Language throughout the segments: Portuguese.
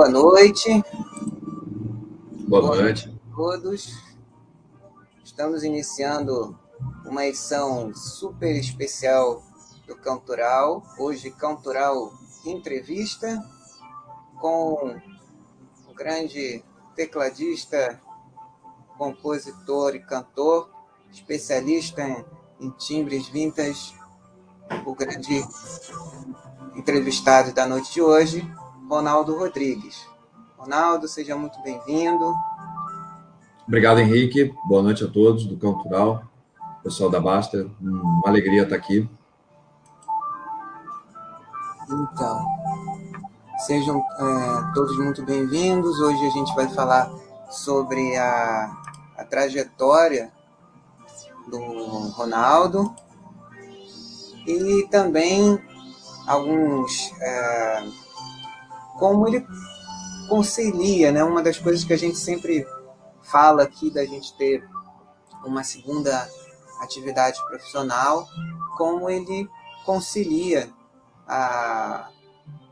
Boa noite. Boa, Boa noite a todos. Estamos iniciando uma edição super especial do Cantoral. Hoje, Cantoral Entrevista com o grande tecladista, compositor e cantor, especialista em, em timbres vintas, o grande entrevistado da noite de hoje, Ronaldo Rodrigues. Ronaldo, seja muito bem-vindo. Obrigado, Henrique. Boa noite a todos do Cultural, pessoal da Basta. Uma alegria estar aqui. Então, sejam é, todos muito bem-vindos. Hoje a gente vai falar sobre a, a trajetória do Ronaldo e também alguns é, como ele concilia, né? Uma das coisas que a gente sempre fala aqui da gente ter uma segunda atividade profissional, como ele concilia a,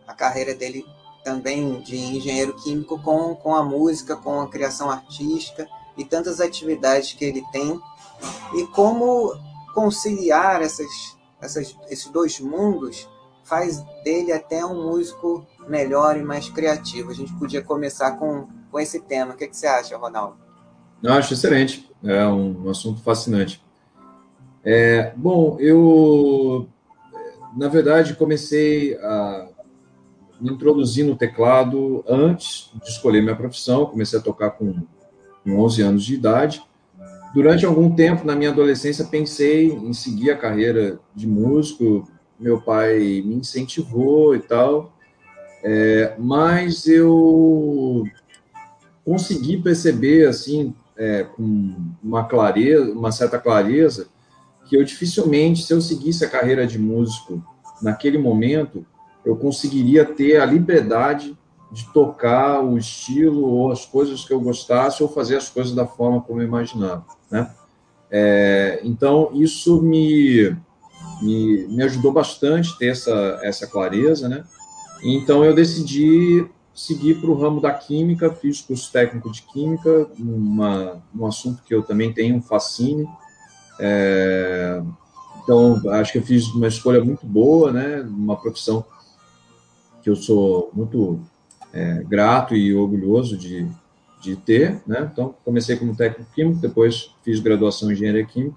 a carreira dele também de engenheiro químico com, com a música, com a criação artística e tantas atividades que ele tem, e como conciliar essas, essas, esses dois mundos faz dele até um músico melhor e mais criativo. A gente podia começar com, com esse tema. O que, que você acha, Ronaldo? Eu acho excelente. É um, um assunto fascinante. É, bom, eu, na verdade, comecei a me introduzir no teclado antes de escolher minha profissão. Comecei a tocar com, com 11 anos de idade. Durante algum tempo, na minha adolescência, pensei em seguir a carreira de músico, meu pai me incentivou e tal, é, mas eu consegui perceber, assim, é, com uma clareza, uma certa clareza, que eu dificilmente, se eu seguisse a carreira de músico naquele momento, eu conseguiria ter a liberdade de tocar o estilo ou as coisas que eu gostasse ou fazer as coisas da forma como eu imaginava, né? É, então, isso me me, me ajudou bastante ter essa, essa clareza, né? Então eu decidi seguir para o ramo da química, fiz curso técnico de química, uma, um assunto que eu também tenho um fascínio. É, então acho que eu fiz uma escolha muito boa, né? Uma profissão que eu sou muito é, grato e orgulhoso de, de ter, né? Então comecei como técnico químico, depois fiz graduação em engenharia química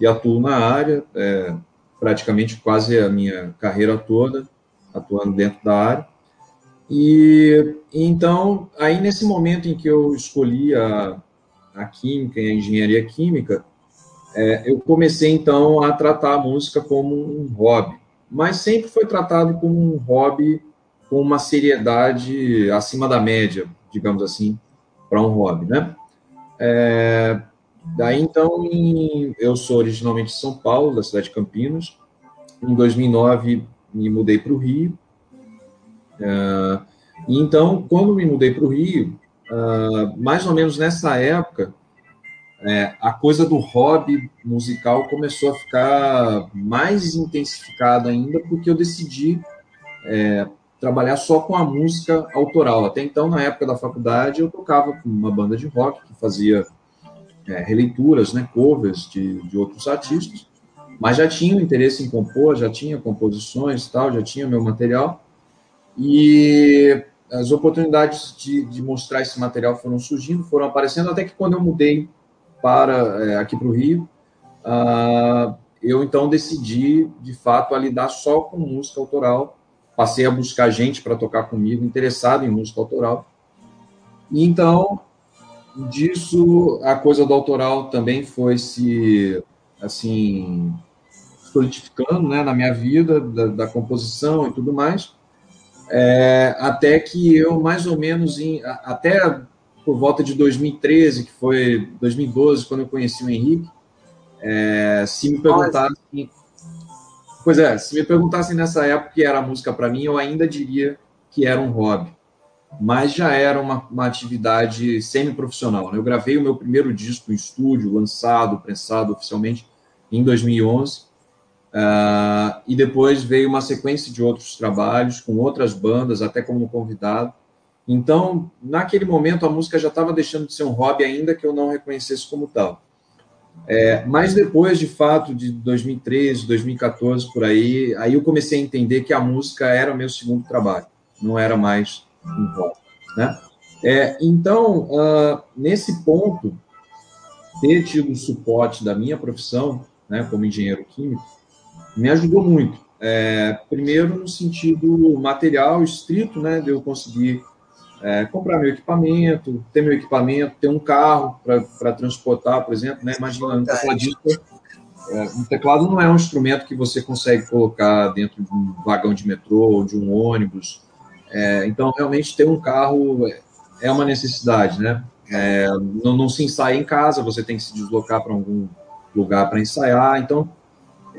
e atuo na área. É, praticamente quase a minha carreira toda, atuando dentro da área. E então, aí nesse momento em que eu escolhi a, a química e a engenharia química, é, eu comecei então a tratar a música como um hobby, mas sempre foi tratado como um hobby com uma seriedade acima da média, digamos assim, para um hobby, né? É, Daí, então, em, eu sou originalmente de São Paulo, da cidade de Campinas. Em 2009, me mudei para o Rio. Uh, e então, quando me mudei para o Rio, uh, mais ou menos nessa época, é, a coisa do hobby musical começou a ficar mais intensificada ainda, porque eu decidi é, trabalhar só com a música autoral. Até então, na época da faculdade, eu tocava com uma banda de rock que fazia é, releituras, né, covers de, de outros artistas, mas já tinha um interesse em compor, já tinha composições tal, já tinha meu material, e as oportunidades de, de mostrar esse material foram surgindo, foram aparecendo, até que quando eu mudei para é, aqui para o Rio, uh, eu então decidi, de fato, a lidar só com música autoral, passei a buscar gente para tocar comigo, interessado em música autoral, e então disso, a coisa do autoral também foi se, assim, solidificando né, na minha vida, da, da composição e tudo mais, é, até que eu, mais ou menos, em, até por volta de 2013, que foi 2012, quando eu conheci o Henrique, é, se me perguntassem... Pois é, se me perguntassem nessa época que era música para mim, eu ainda diria que era um hobby mas já era uma, uma atividade semi-profissional. Né? Eu gravei o meu primeiro disco em estúdio, lançado, prensado oficialmente em 2011, uh, e depois veio uma sequência de outros trabalhos com outras bandas, até como convidado, Então, naquele momento, a música já estava deixando de ser um hobby, ainda que eu não reconhecesse como tal. É, mas depois, de fato, de 2013, 2014, por aí, aí eu comecei a entender que a música era o meu segundo trabalho, não era mais um hobby. Né? É, então, uh, nesse ponto, ter tido o suporte da minha profissão, né, como engenheiro químico, me ajudou muito. É, primeiro, no sentido material estrito, né, de eu conseguir é, comprar meu equipamento, ter meu equipamento, ter um carro para transportar, por exemplo. Né? Imagina um tecladista. É, um teclado não é um instrumento que você consegue colocar dentro de um vagão de metrô ou de um ônibus. É, então, realmente, ter um carro é uma necessidade, né? É, não, não, se ensaia em casa, você tem que se deslocar para algum lugar para ensaiar. Então,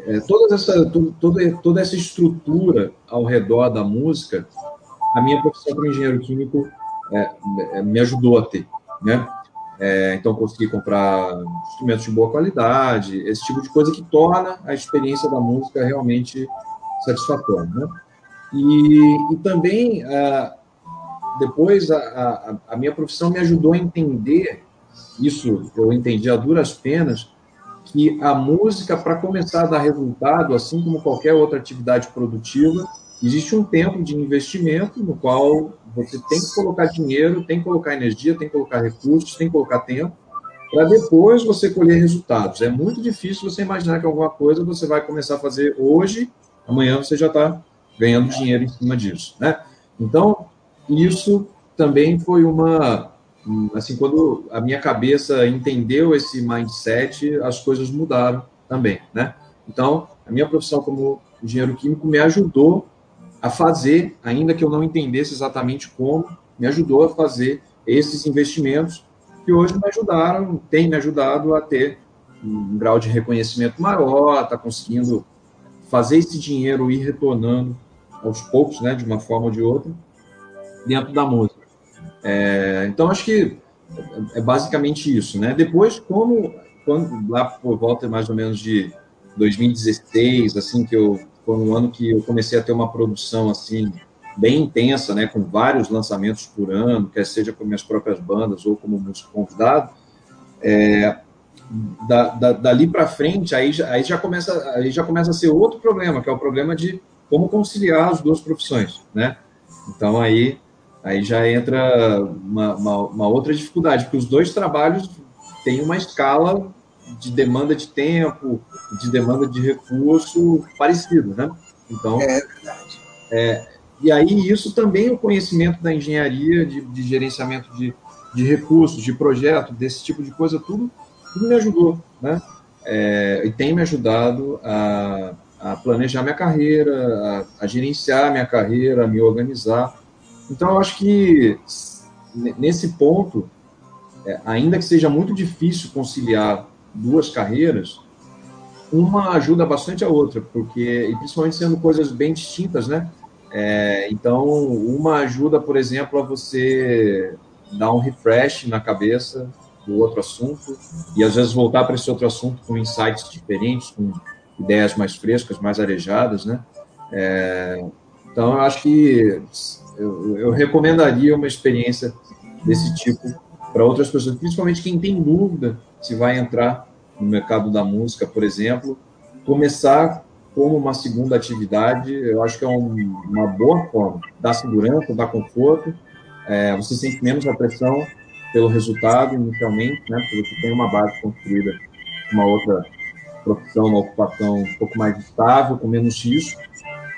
é, toda, essa, toda, toda essa estrutura ao redor da música, a minha profissão como engenheiro químico é, é, me ajudou a ter, né? É, então, consegui comprar instrumentos de boa qualidade, esse tipo de coisa que torna a experiência da música realmente satisfatória, né? E, e também, depois, a, a, a minha profissão me ajudou a entender isso, eu entendi a duras penas, que a música, para começar a dar resultado, assim como qualquer outra atividade produtiva, existe um tempo de investimento no qual você tem que colocar dinheiro, tem que colocar energia, tem que colocar recursos, tem que colocar tempo, para depois você colher resultados. É muito difícil você imaginar que alguma coisa você vai começar a fazer hoje, amanhã você já está ganhando dinheiro em cima disso, né? Então, isso também foi uma assim, quando a minha cabeça entendeu esse mindset, as coisas mudaram também, né? Então, a minha profissão como engenheiro químico me ajudou a fazer, ainda que eu não entendesse exatamente como, me ajudou a fazer esses investimentos que hoje me ajudaram, tem me ajudado a ter um grau de reconhecimento maior, tá conseguindo fazer esse dinheiro ir retornando aos poucos, né, de uma forma ou de outra, dentro da música. É, então, acho que é basicamente isso, né? Depois, como quando, lá por volta mais ou menos de 2016, assim, que eu foi um ano que eu comecei a ter uma produção assim bem intensa, né, com vários lançamentos por ano, quer seja com minhas próprias bandas ou como músico convidado. É, da, da, dali para frente, aí, aí já começa, aí já começa a ser outro problema, que é o problema de como conciliar as duas profissões, né? Então aí aí já entra uma, uma, uma, outra dificuldade, porque os dois trabalhos têm uma escala de demanda de tempo, de demanda de recurso parecido, né? Então, é verdade. É, e aí isso também o conhecimento da engenharia, de, de gerenciamento de, de recursos, de projeto, desse tipo de coisa, tudo, tudo me ajudou, né? É, e tem me ajudado a, a planejar minha carreira, a, a gerenciar minha carreira, a me organizar. Então, eu acho que nesse ponto, é, ainda que seja muito difícil conciliar duas carreiras, uma ajuda bastante a outra, porque, e principalmente sendo coisas bem distintas, né? É, então, uma ajuda, por exemplo, a você dar um refresh na cabeça do outro assunto e às vezes voltar para esse outro assunto com insights diferentes, com ideias mais frescas, mais arejadas, né? É, então, eu acho que eu, eu recomendaria uma experiência desse tipo para outras pessoas, principalmente quem tem dúvida se vai entrar no mercado da música, por exemplo, começar como uma segunda atividade, eu acho que é um, uma boa forma, dá segurança, dá conforto, é, você sente menos a pressão pelo resultado inicialmente, né, porque você tem uma base construída, uma outra profissão, uma ocupação um pouco mais estável, com menos risco,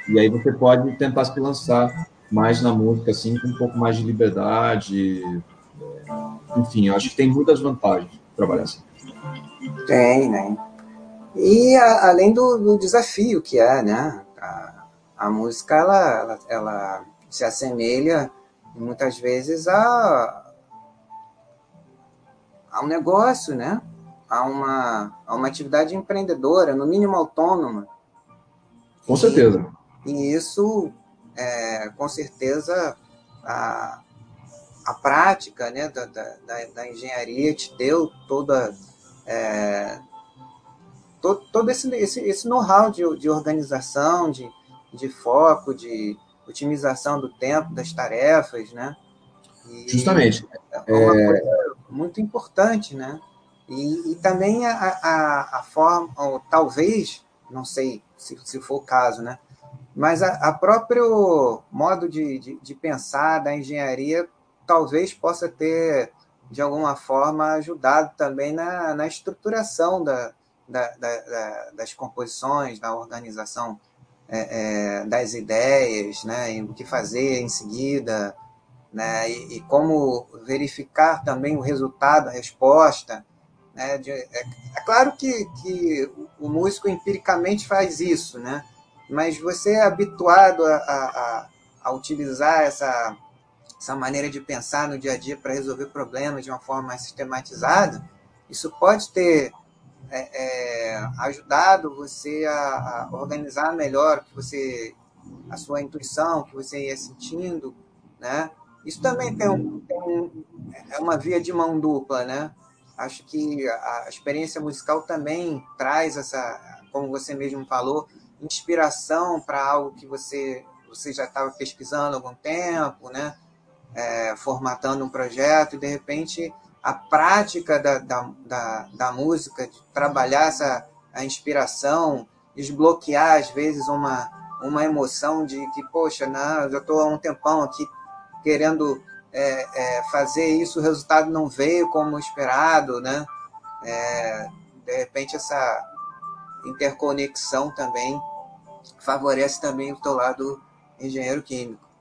e aí você pode tentar se lançar mais na música, assim, com um pouco mais de liberdade, enfim, eu acho que tem muitas vantagens trabalhar assim. Tem, né? E a, além do, do, desafio que é, né? A, a música, ela, ela, ela, se assemelha muitas vezes a, a um negócio, né? A uma, a uma atividade empreendedora, no mínimo autônoma. Com certeza. E, e isso, é, com certeza, a, a prática né, da, da, da engenharia te deu toda é, todo, todo esse, esse, esse know-how de, de organização, de, de foco, de otimização do tempo, das tarefas, né? E Justamente. É uma é... coisa muito importante, né? E, e também a, a, a, forma, ou talvez, não sei se, se for o caso, né? Mas a, a próprio modo de, de, de pensar da engenharia talvez possa ter, de alguma forma, ajudado também na, na estruturação da, da, da, das composições, da organização é, é, das ideias, né, o que fazer em seguida, né, e, e, como verificar também o resultado, a resposta. Né, de, é, é, claro que, que o músico empiricamente faz isso, né, mas você é habituado a, a, a utilizar essa, essa maneira de pensar no dia a dia para resolver problemas de uma forma mais sistematizada, isso pode ter é, é, ajudado você a, a, organizar melhor que você a sua intuição, que você ia sentindo, né? Isso também tem, um, tem um, é uma via de mão dupla, né? Acho que a experiência musical também traz essa, como você mesmo falou, inspiração para algo que você você já estava pesquisando há algum tempo, né? É, formatando um projeto e de repente a prática da, da, da, da música, de trabalhar essa, a inspiração, desbloquear às vezes uma, uma emoção de que, poxa, não, eu já estou há um tempão aqui querendo é, é, fazer isso, o resultado não veio como esperado, né? É, de repente essa interconexão também favorece também o teu lado engenheiro químico.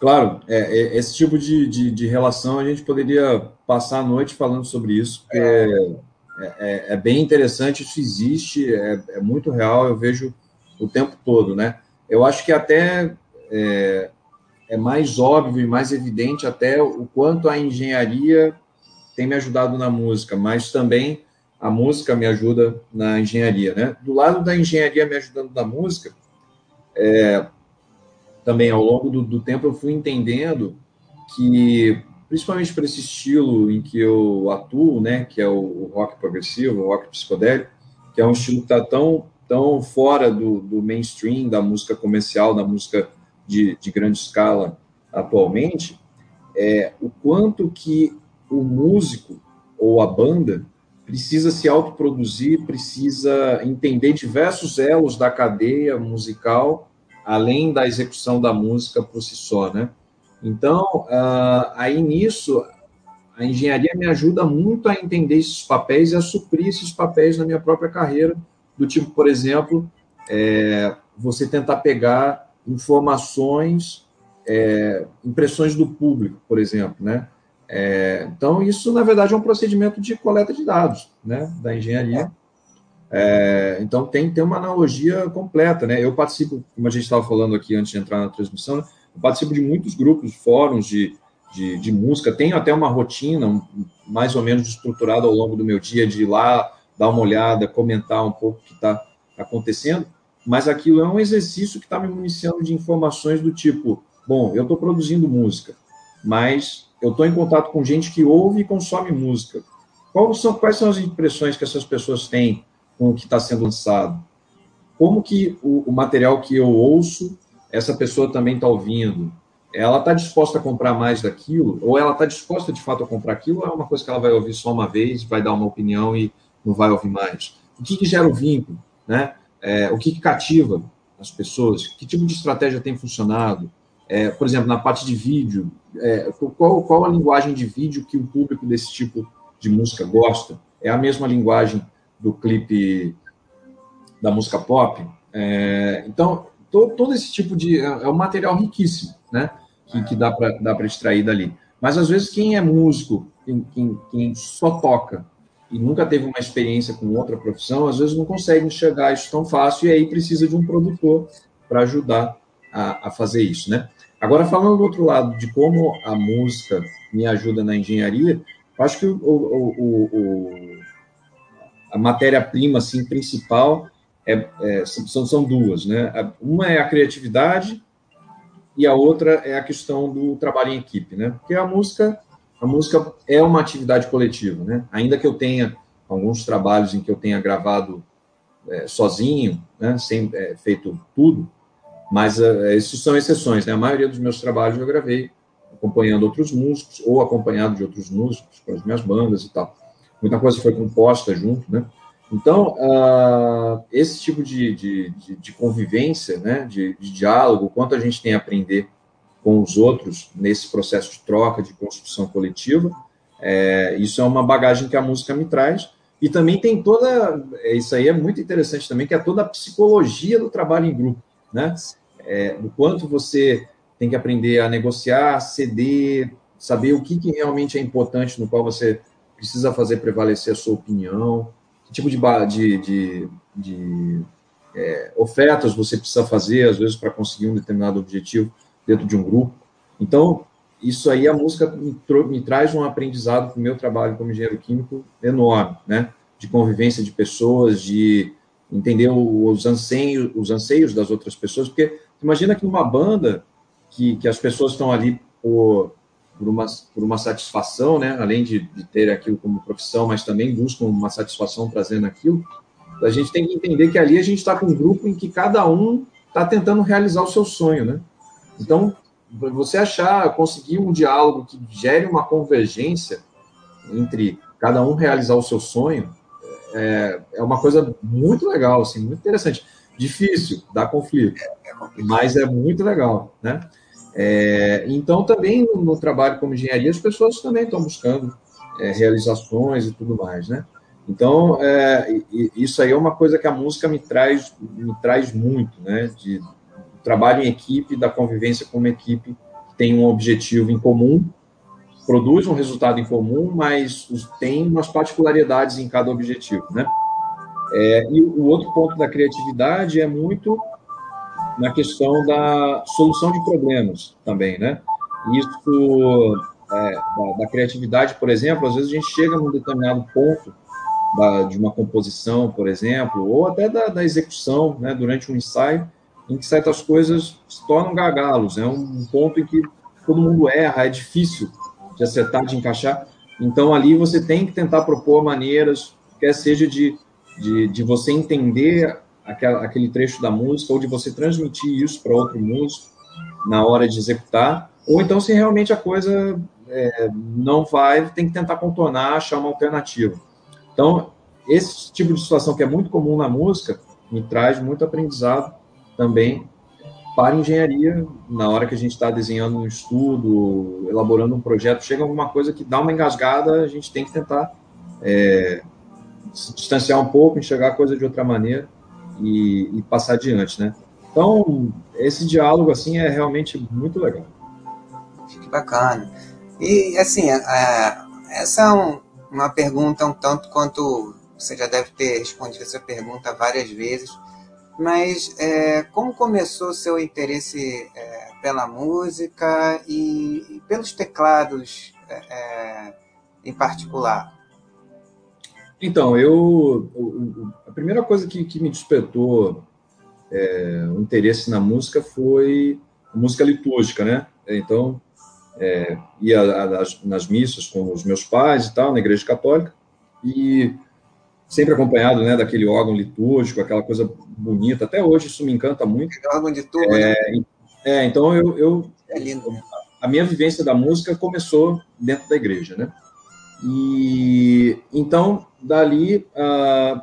Claro, é, é, esse tipo de, de, de, relação a gente poderia passar a noite falando sobre isso, porque é, é, é bem interessante, isso existe, é, é, muito real, eu vejo o tempo todo, né? Eu acho que até é, é mais óbvio e mais evidente até o quanto a engenharia tem me ajudado na música, mas também a música me ajuda na engenharia, né? Do lado da engenharia me ajudando na música, é, também ao longo do, do tempo eu fui entendendo que, principalmente para esse estilo em que eu atuo, né, que é o, o rock progressivo, o rock psicodélico, que é um estilo que está tão, tão fora do, do mainstream, da música comercial, da música de, de grande escala atualmente, é, o quanto que o músico ou a banda precisa se autoproduzir, precisa entender diversos elos da cadeia musical além da execução da música por si só, né? Então, uh, aí nisso, a engenharia me ajuda muito a entender esses papéis e a suprir esses papéis na minha própria carreira, do tipo, por exemplo, é, você tentar pegar informações, é, impressões do público, por exemplo, né? É, então, isso, na verdade, é um procedimento de coleta de dados, né, da engenharia, é, então tem, tem uma analogia completa, né? Eu participo, como a gente estava falando aqui antes de entrar na transmissão, eu participo de muitos grupos, fóruns de, de, de música, tenho até uma rotina mais ou menos estruturada ao longo do meu dia de ir lá, dar uma olhada, comentar um pouco o que está acontecendo, mas aquilo é um exercício que está me municiando de informações do tipo, bom, eu estou produzindo música, mas eu estou em contato com gente que ouve e consome música. Quais são, quais são as impressões que essas pessoas têm com o que está sendo lançado? Como que o, o, material que eu ouço, essa pessoa também está ouvindo? Ela está disposta a comprar mais daquilo? Ou ela está disposta, de fato, a comprar aquilo? Ou é uma coisa que ela vai ouvir só uma vez, vai dar uma opinião e não vai ouvir mais? O que, que gera o vínculo? Né? É, o que, que cativa as pessoas? Que tipo de estratégia tem funcionado? É, por exemplo, na parte de vídeo, é, qual, qual a linguagem de vídeo que o público desse tipo de música gosta? É a mesma linguagem do clipe da música pop. É, então, to, todo esse tipo de. É, é um material riquíssimo, né? Que, que dá para extrair dali. Mas, às vezes, quem é músico, quem, quem, quem, só toca e nunca teve uma experiência com outra profissão, às vezes não consegue enxergar isso tão fácil e aí precisa de um produtor para ajudar a, a fazer isso, né? Agora, falando do outro lado, de como a música me ajuda na engenharia, acho que o, o, o, a matéria-prima assim, principal é, é, são, são duas. Né? Uma é a criatividade e a outra é a questão do trabalho em equipe. Né? Porque a música, a música é uma atividade coletiva. Né? Ainda que eu tenha alguns trabalhos em que eu tenha gravado é, sozinho, né? sem é, feito tudo, mas é, isso são exceções. Né? A maioria dos meus trabalhos eu gravei acompanhando outros músicos ou acompanhado de outros músicos com as minhas bandas e tal. Muita coisa foi composta junto, né? Então, uh, esse tipo de, de, de, de convivência, né, de, de, diálogo, quanto a gente tem a aprender com os outros nesse processo de troca, de construção coletiva, é, isso é uma bagagem que a música me traz. E também tem toda, isso aí é muito interessante também, que é toda a psicologia do trabalho em grupo, né? É, do quanto você tem que aprender a negociar, ceder, saber o que, que realmente é importante, no qual você precisa fazer prevalecer a sua opinião, que tipo de, de, de, de é, ofertas você precisa fazer, às vezes, para conseguir um determinado objetivo dentro de um grupo. Então, isso aí, a música me, me traz um aprendizado para o meu trabalho como engenheiro químico enorme, né? De convivência de pessoas, de entender os anseios, os anseios das outras pessoas, porque imagina que numa banda que, que as pessoas estão ali por por uma, por uma satisfação, né? além de, de ter aquilo como profissão, mas também buscam uma satisfação trazendo aquilo, a gente tem que entender que ali a gente está com um grupo em que cada um está tentando realizar o seu sonho. Né? Então, você achar, conseguir um diálogo que gere uma convergência entre cada um realizar o seu sonho, é, é uma coisa muito legal, assim, muito interessante. Difícil, dá conflito, mas é muito legal, né? É, então, também no, no, trabalho como engenharia, as pessoas também estão buscando é, realizações e tudo mais, né? Então, é, isso aí é uma coisa que a música me traz, me traz muito, né? De trabalho em equipe, da convivência com uma equipe que tem um objetivo em comum, produz um resultado em comum, mas tem umas particularidades em cada objetivo, né? É, e o outro ponto da criatividade é muito na questão da solução de problemas também, né? Isso é, da, da, criatividade, por exemplo, às vezes a gente chega num determinado ponto da, de uma composição, por exemplo, ou até da, da, execução, né, durante um ensaio, em que certas coisas se tornam gargalos, é né? um ponto em que todo mundo erra, é difícil de acertar, de encaixar. Então ali você tem que tentar propor maneiras, quer seja de, de, de você entender aquela, aquele trecho da música, ou de você transmitir isso para outro músico na hora de executar, ou então se realmente a coisa é, não vai, tem que tentar contornar, achar uma alternativa. Então, esse tipo de situação que é muito comum na música me traz muito aprendizado também para engenharia, na hora que a gente está desenhando um estudo, elaborando um projeto, chega alguma coisa que dá uma engasgada, a gente tem que tentar é, se distanciar um pouco, enxergar a coisa de outra maneira e, e passar adiante, né? Então, esse diálogo, assim, é realmente muito legal. Que bacana. E, assim, é, essa é um, uma pergunta um tanto quanto você já deve ter respondido essa pergunta várias vezes, mas é, como começou seu interesse é, pela música e, e pelos teclados é, é, em particular? Então, eu a primeira coisa que, que me despertou é, o interesse na música foi música litúrgica, né? Então, é, ia nas missas com os meus pais e tal, na igreja católica, e sempre acompanhado, né, daquele órgão litúrgico, aquela coisa bonita. Até hoje isso me encanta muito. É órgão de tubo, é, né? É, então eu, eu é lindo. A minha vivência da música começou dentro da igreja, né? E então, dali, uh,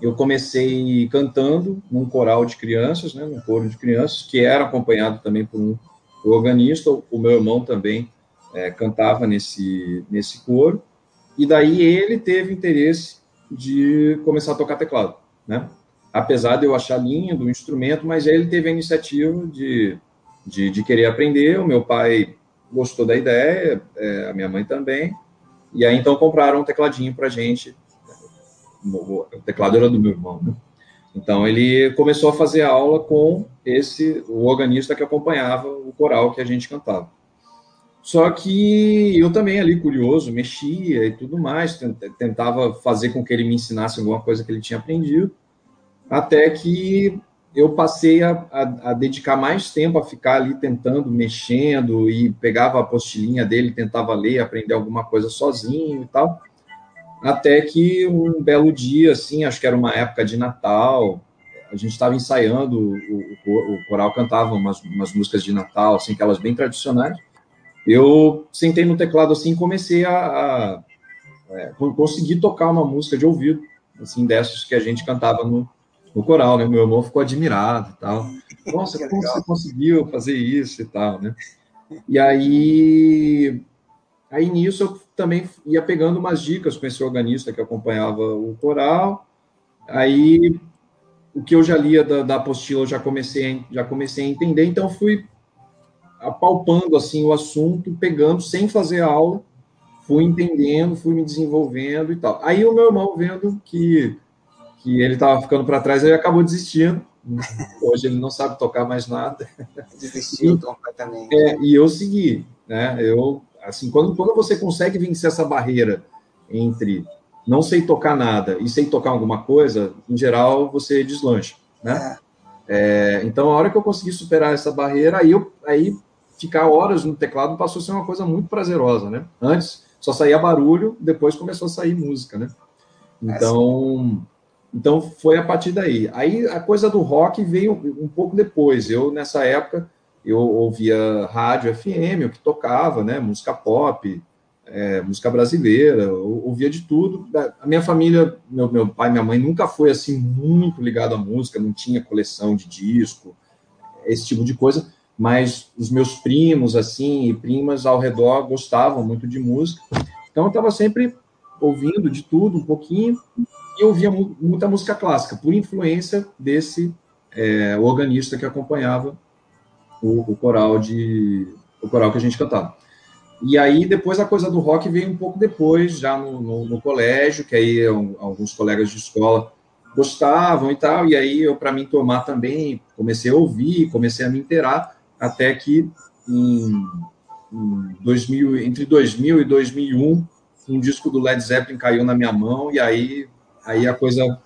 eu comecei cantando num coral de crianças, né, num coro de crianças, que era acompanhado também por um organista. O meu irmão também é, cantava nesse, nesse coro. E daí ele teve interesse de começar a tocar teclado, né? Apesar de eu achar lindo o instrumento, mas ele teve a iniciativa de, de, de querer aprender. O meu pai gostou da ideia, é, a minha mãe também. E aí, então, compraram um tecladinho para gente. O teclado era do meu irmão, né? Então, ele começou a fazer aula com esse, o organista que acompanhava o coral que a gente cantava. Só que eu também ali, curioso, mexia e tudo mais, tentava fazer com que ele me ensinasse alguma coisa que ele tinha aprendido, até que eu passei a, a, a, dedicar mais tempo a ficar ali tentando, mexendo, e pegava a apostilinha dele, tentava ler, aprender alguma coisa sozinho e tal. Até que um belo dia, assim, acho que era uma época de Natal, a gente estava ensaiando, o, o, o, coral cantava umas, umas músicas de Natal, assim, aquelas bem tradicionais. Eu sentei no teclado assim e comecei a, a é, conseguir tocar uma música de ouvido, assim, dessas que a gente cantava no, no coral, né? Meu irmão ficou admirado e tal. Nossa, como você conseguiu fazer isso e tal, né? E aí, aí nisso eu também ia pegando umas dicas com esse organista que acompanhava o coral. Aí o que eu já lia da, da apostila eu já comecei, já comecei a entender, então fui apalpando assim o assunto, pegando sem fazer aula, fui entendendo, fui me desenvolvendo e tal. Aí o meu irmão vendo que que ele estava ficando para trás, ele acabou desistindo. Hoje ele não sabe tocar mais nada. Desistiu completamente. É, e eu segui, né? Eu assim, quando quando você consegue vencer essa barreira entre não sei tocar nada e sei tocar alguma coisa, em geral você deslancha, né? É. É, então, a hora que eu consegui superar essa barreira, aí, eu, aí ficar horas no teclado passou a ser uma coisa muito prazerosa, né? Antes só saía barulho, depois começou a sair música, né? Então, então foi a partir daí. Aí a coisa do rock veio um pouco depois. Eu nessa época eu ouvia rádio FM, o que tocava, né? Música pop, é, música brasileira, eu ouvia de tudo. A minha família, meu, meu pai, minha mãe nunca foi assim muito ligado à música, não tinha coleção de disco, esse tipo de coisa mas os meus primos, assim, e primas ao redor gostavam muito de música. Então eu estava sempre ouvindo de tudo um pouquinho e ouvia muita música clássica, por influência desse é, organista que acompanhava o, o, coral de o coral que a gente cantava. E aí depois a coisa do rock veio um pouco depois, já no, no, no colégio, que aí alguns colegas de escola gostavam e tal, e aí eu para mim tomar também comecei a ouvir, comecei a me inteirar até que em, em 2000, entre 2000 e 2001, um disco do Led Zeppelin caiu na minha mão e aí, aí a coisa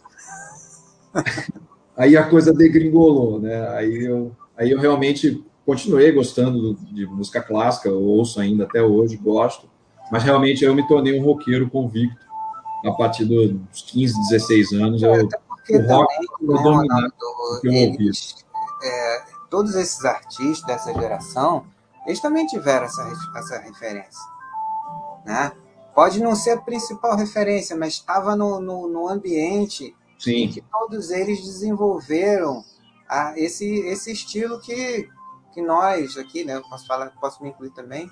aí a coisa degringolou, né? Aí eu, aí eu realmente continuei gostando de música clássica, ouço ainda até hoje, gosto, mas realmente eu me tornei um roqueiro convicto a partir dos 15, 16 anos. Eu, o rock também, né, o que eu ouvi. É, todos esses artistas dessa geração, eles também tiveram essa, essa referência. Né? Pode não ser a principal referência, mas estava no, no, no, ambiente Sim. em que todos eles desenvolveram a, esse, esse estilo que, que nós aqui, né, posso, falar, posso me incluir também,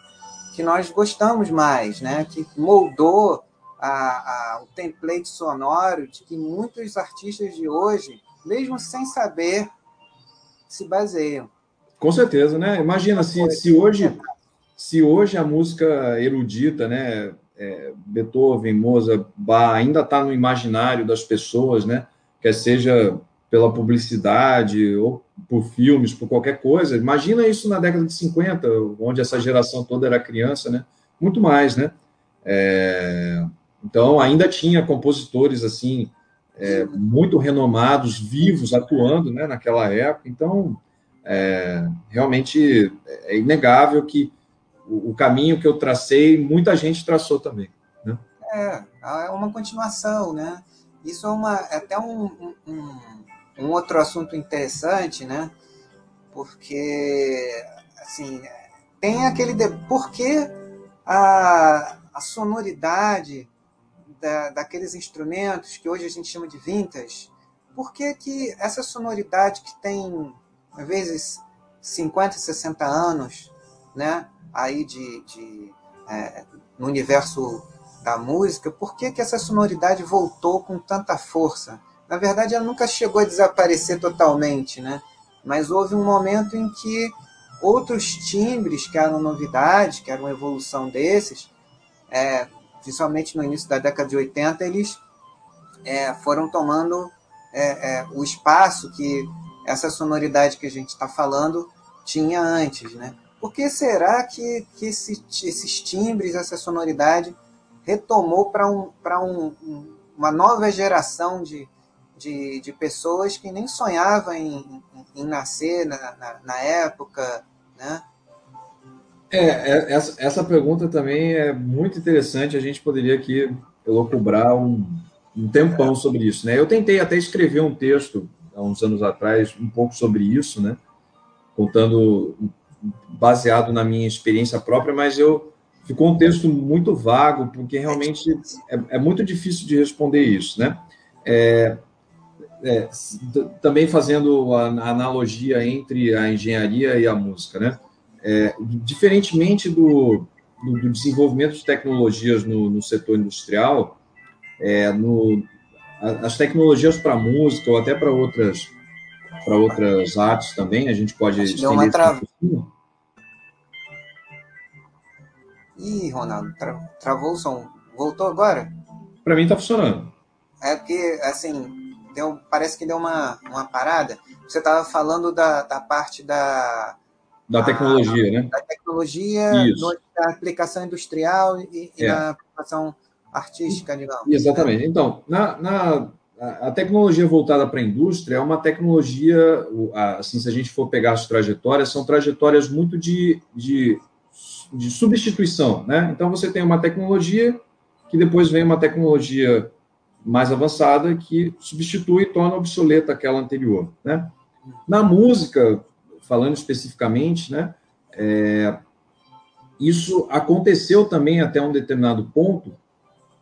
que nós gostamos mais, né, que moldou a, a, o template sonoro de que muitos artistas de hoje, mesmo sem saber se baseiam. Com certeza, né? Imagina se, se hoje se hoje a música erudita, né, é, Beethoven, Mozart, Bach, ainda está no imaginário das pessoas, né, quer seja pela publicidade ou por filmes, por qualquer coisa. Imagina isso na década de 50, onde essa geração toda era criança, né? Muito mais, né? É, então, ainda tinha compositores assim é, muito renomados, vivos, atuando né, naquela época. Então, é, realmente é inegável que o, o, caminho que eu tracei, muita gente traçou também. Né? É, é uma continuação, né? Isso é, uma, é até um, um, um outro assunto interessante, né? Porque, assim, tem aquele... De... Por que a, a sonoridade da, daqueles instrumentos que hoje a gente chama de vintage, por que, que essa sonoridade que tem, às vezes, 50, 60 anos, né, aí de, de é, no universo da música, por que, que essa sonoridade voltou com tanta força? Na verdade, ela nunca chegou a desaparecer totalmente, né? mas houve um momento em que outros timbres que eram novidades, que eram evolução desses, é, principalmente no início da década de 80, eles é, foram tomando é, é, o espaço que essa sonoridade que a gente está falando tinha antes, né? Por que será que, que esse, esses timbres, essa sonoridade retomou para um, um, uma nova geração de, de, de, pessoas que nem sonhavam em, em, em nascer na, na, na época, né? É, é, essa, essa pergunta também é muito interessante. A gente poderia aqui elocubrar um, um tempão sobre isso. Né? Eu tentei até escrever um texto há uns anos atrás, um pouco sobre isso, né? contando baseado na minha experiência própria, mas eu ficou um texto muito vago, porque realmente é, é muito difícil de responder isso, né? É, é, também fazendo a analogia entre a engenharia e a música, né? É, diferentemente do, do, do, desenvolvimento de tecnologias no, no setor industrial, é, no, as tecnologias para música ou até para outras para outras artes também, a gente pode Deu uma trava. Ih, Ronaldo, tra travou o som. Voltou agora? Para mim está funcionando. É porque, assim, deu, parece que deu uma, uma parada. Você estava falando da, da parte da... Da tecnologia, a, né? Da tecnologia, no, da aplicação industrial e, e é. da aplicação artística, digamos. Exatamente. Então, na, na a tecnologia voltada para a indústria é uma tecnologia, assim, se a gente for pegar as trajetórias, são trajetórias muito de, de, de substituição, né? Então, você tem uma tecnologia que depois vem uma tecnologia mais avançada que substitui e torna obsoleta aquela anterior, né? Na música, falando especificamente, né, é, isso aconteceu também até um determinado ponto,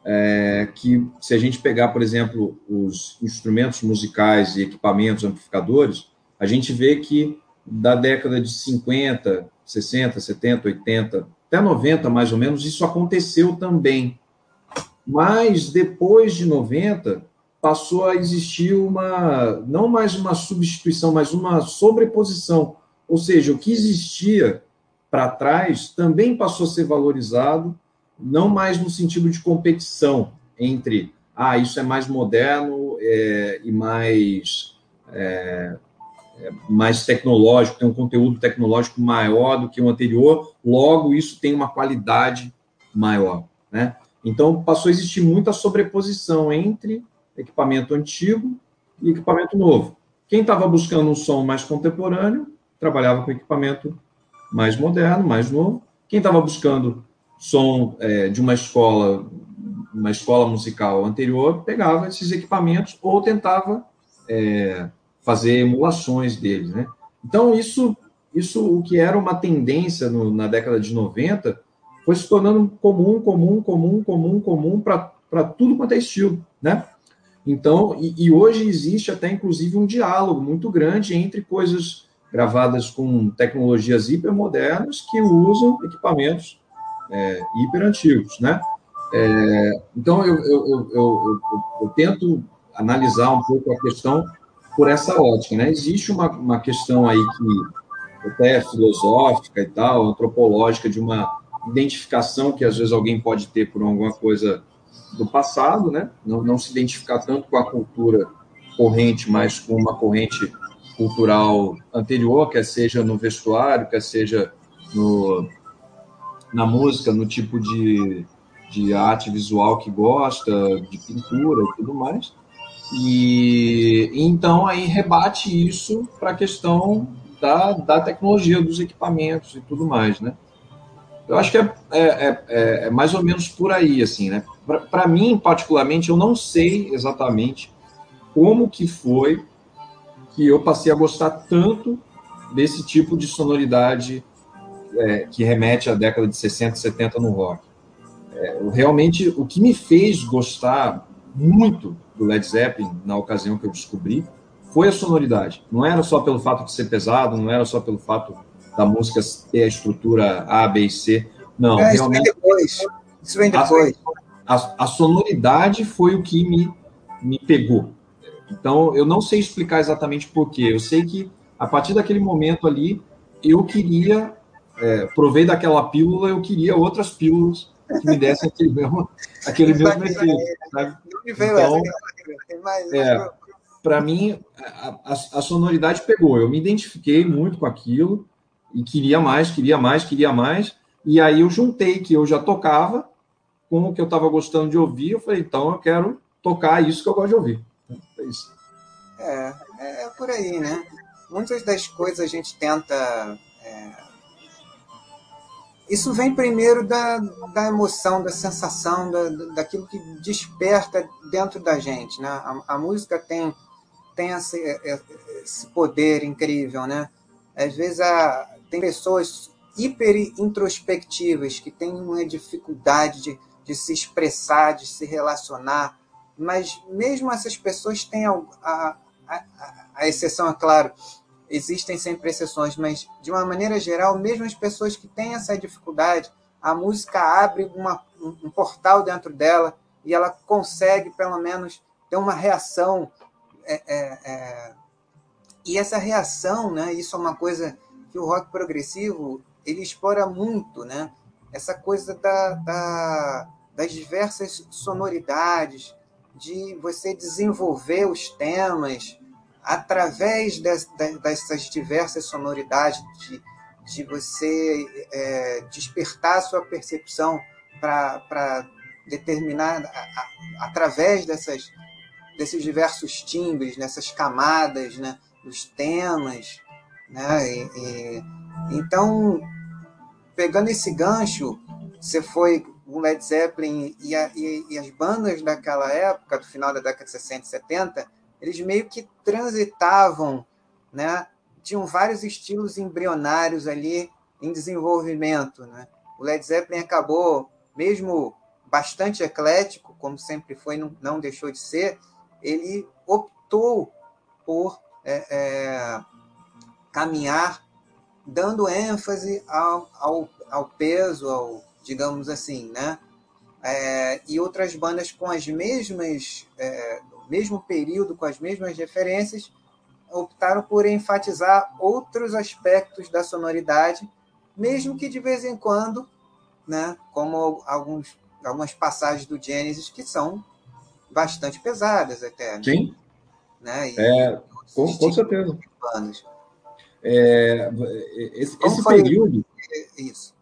é, que se a gente pegar, por exemplo, os instrumentos musicais e equipamentos amplificadores, a gente vê que da década de 50, 60, 70, 80, até 90 mais ou menos, isso aconteceu também. Mas depois de 90, passou a existir uma, não mais uma substituição, mas uma sobreposição. Ou seja, o que existia para trás também passou a ser valorizado não mais no sentido de competição entre, ah, isso é mais moderno é, e mais, é, é, mais tecnológico, tem um conteúdo tecnológico maior do que o anterior, logo isso tem uma qualidade maior, né? Então passou a existir muita sobreposição entre equipamento antigo e equipamento novo. Quem estava buscando um som mais contemporâneo trabalhava com equipamento mais moderno, mais novo. Quem estava buscando som é, de uma escola, uma escola musical anterior, pegava esses equipamentos ou tentava é, fazer emulações deles, né? Então, isso, isso o que era uma tendência no, na década de 90 foi se tornando comum, comum, comum, comum, comum para tudo quanto é estilo, né? Então, e, e, hoje existe até inclusive um diálogo muito grande entre coisas gravadas com tecnologias hipermodernas que usam equipamentos é, hiper antigos, né? É, então, eu, eu, eu, eu, tento analisar um pouco a questão por essa ótica, né? Existe uma, uma questão aí que até é filosófica e tal, antropológica, de uma identificação que às vezes alguém pode ter por alguma coisa do passado, né? Não, não se identificar tanto com a cultura corrente, mas com uma corrente cultural anterior, quer seja no vestuário, quer seja no, na música, no tipo de, de arte visual que gosta, de pintura e tudo mais. E então aí rebate isso para a questão da, da tecnologia, dos equipamentos e tudo mais, né? Eu acho que é, é, é, é mais ou menos por aí, assim, né? Para mim, particularmente, eu não sei exatamente como que foi que eu passei a gostar tanto desse tipo de sonoridade é, que remete à década de 60 e 70 no rock. É, realmente, o que me fez gostar muito do Led Zeppelin, na ocasião que eu descobri, foi a sonoridade. Não era só pelo fato de ser pesado, não era só pelo fato da música ter a estrutura A, B e C. Não, é, realmente. Isso vem depois. Isso vem depois. A, a, sonoridade foi o que me, me pegou. Então, eu não sei explicar exatamente por quê. Eu sei que, a partir daquele momento ali, eu queria é, provei daquela pílula, eu queria outras pílulas que me dessem aquele mesmo, aquele mesmo efeito. Sabe? Então, é, para mim, a, a, a, sonoridade pegou. Eu me identifiquei muito com aquilo e queria mais, queria mais, queria mais. E aí eu juntei que eu já tocava com o que eu estava gostando de ouvir. Eu falei, então eu quero tocar isso que eu gosto de ouvir. É isso. É, é, é por aí, né? Muitas das coisas a gente tenta é, isso vem primeiro da, da emoção, da sensação, da, daquilo que desperta dentro da gente. Né? A, a música tem, tem esse, esse poder incrível. Né? Às vezes a, tem pessoas hiper introspectivas que têm uma dificuldade de, de se expressar, de se relacionar, mas mesmo essas pessoas têm a, a, a, a exceção, é claro, existem sempre exceções, mas de uma maneira geral, mesmo as pessoas que têm essa dificuldade, a música abre uma, um portal dentro dela e ela consegue, pelo menos, ter uma reação. É, é, é... E essa reação, né, isso é uma coisa que o rock progressivo ele explora muito, né? Essa coisa da, da, das diversas sonoridades, de você desenvolver os temas através das, dessas diversas sonoridades, de, de você é, despertar a sua percepção para determinar, a, a, através dessas, desses diversos timbres, nessas camadas, né, dos temas. Né, e, e, então, pegando esse gancho, você foi o Led Zeppelin e, a, e, e, as bandas daquela época, do final da década de 60 e 70, eles meio que transitavam né, tinham vários estilos embrionários ali em desenvolvimento. Né? O Led Zeppelin acabou, mesmo bastante eclético, como sempre foi, não, não deixou de ser, ele optou por é, é, caminhar dando ênfase ao, ao, ao, peso, ao, digamos assim, né? É, e outras bandas com as mesmas, é, mesmo período, com as mesmas referências, optaram por enfatizar outros aspectos da sonoridade, mesmo que de vez em quando, né, como alguns, algumas passagens do Genesis que são bastante pesadas até. Né? Sim. Né? E, é, com, com certeza. É, esse, esse período. Isso.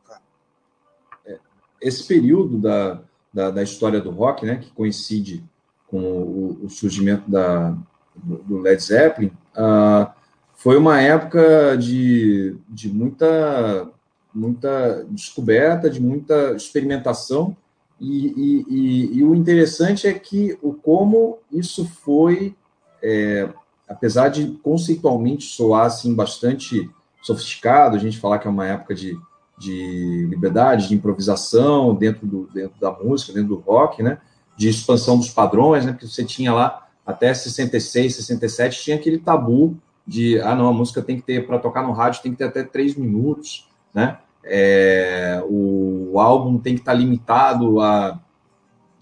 É, esse período da, da, da, história do rock, né, que coincide com o, o surgimento da, do Led Zeppelin, uh, foi uma época de, de muita, muita descoberta, de muita experimentação, e, e, e, e o interessante é que o como isso foi, é, apesar de conceitualmente soar assim, bastante sofisticado, a gente falar que é uma época de, de liberdade, de improvisação dentro, do, dentro da música, dentro do rock, né? de expansão dos padrões, né? porque você tinha lá até 66, 67, tinha aquele tabu de, ah, não, a música tem que ter, para tocar no rádio, tem que ter até três minutos, né? É, o, o, álbum tem que estar tá limitado a,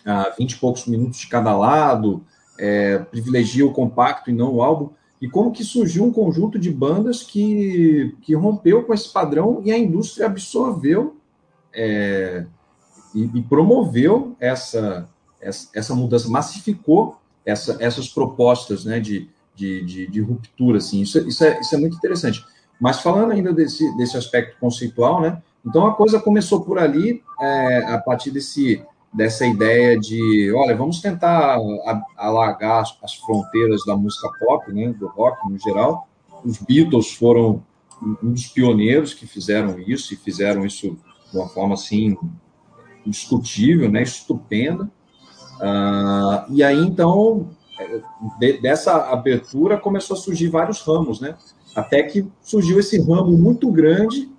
a 20 e poucos minutos de cada lado, é, privilegia o compacto e não o álbum. E como que surgiu um conjunto de bandas que, que rompeu com esse padrão e a indústria absorveu é, e, e, promoveu essa, essa, essa mudança, massificou essa, essas propostas né, de, de, de, de, ruptura. Assim. Isso, isso, é, isso é muito interessante. Mas falando ainda desse, desse aspecto conceitual, né, então a coisa começou por ali, é, a partir desse, dessa ideia de, olha, vamos tentar alargar as, as fronteiras da música pop, né, do rock no geral. Os Beatles foram um dos pioneiros que fizeram isso, e fizeram isso de uma forma assim indiscutível, né, estupenda. Uh, e aí, então, de, dessa abertura começou a surgir vários ramos, né? Até que surgiu esse ramo muito grande,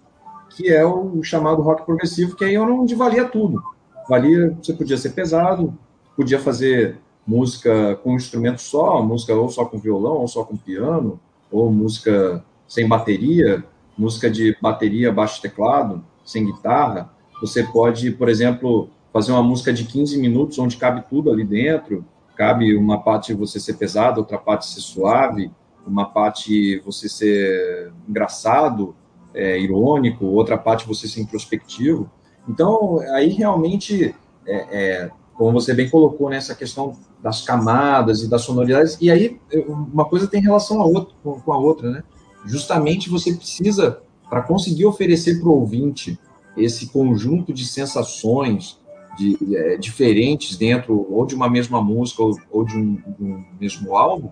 que é o chamado rock progressivo, que aí era onde valia tudo. Valia, você podia ser pesado, podia fazer música com um instrumento só, música ou só com violão, ou só com piano, ou música sem bateria, música de bateria, baixo teclado, sem guitarra. Você pode, por exemplo, fazer uma música de 15 minutos, onde cabe tudo ali dentro. Cabe uma parte você ser pesado, outra parte ser suave, uma parte você ser engraçado, é, irônico, outra parte você ser introspectivo. Então, aí realmente, é, é, como você bem colocou nessa questão das camadas e das sonoridades, e aí uma coisa tem relação a outra, com a outra, né? Justamente você precisa, para conseguir oferecer para o ouvinte esse conjunto de sensações, de, é, diferentes dentro ou de uma mesma música ou, ou de, um, de, um, mesmo álbum,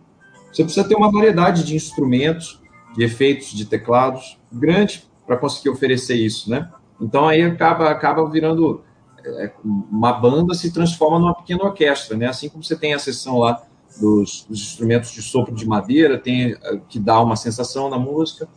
você precisa ter uma variedade de instrumentos, de efeitos, de teclados grande para conseguir oferecer isso, né? Então aí acaba acaba virando é, uma banda se transforma numa pequena orquestra, né? Assim como você tem a sessão lá dos, dos instrumentos de sopro de madeira, tem é, que dá uma sensação na música.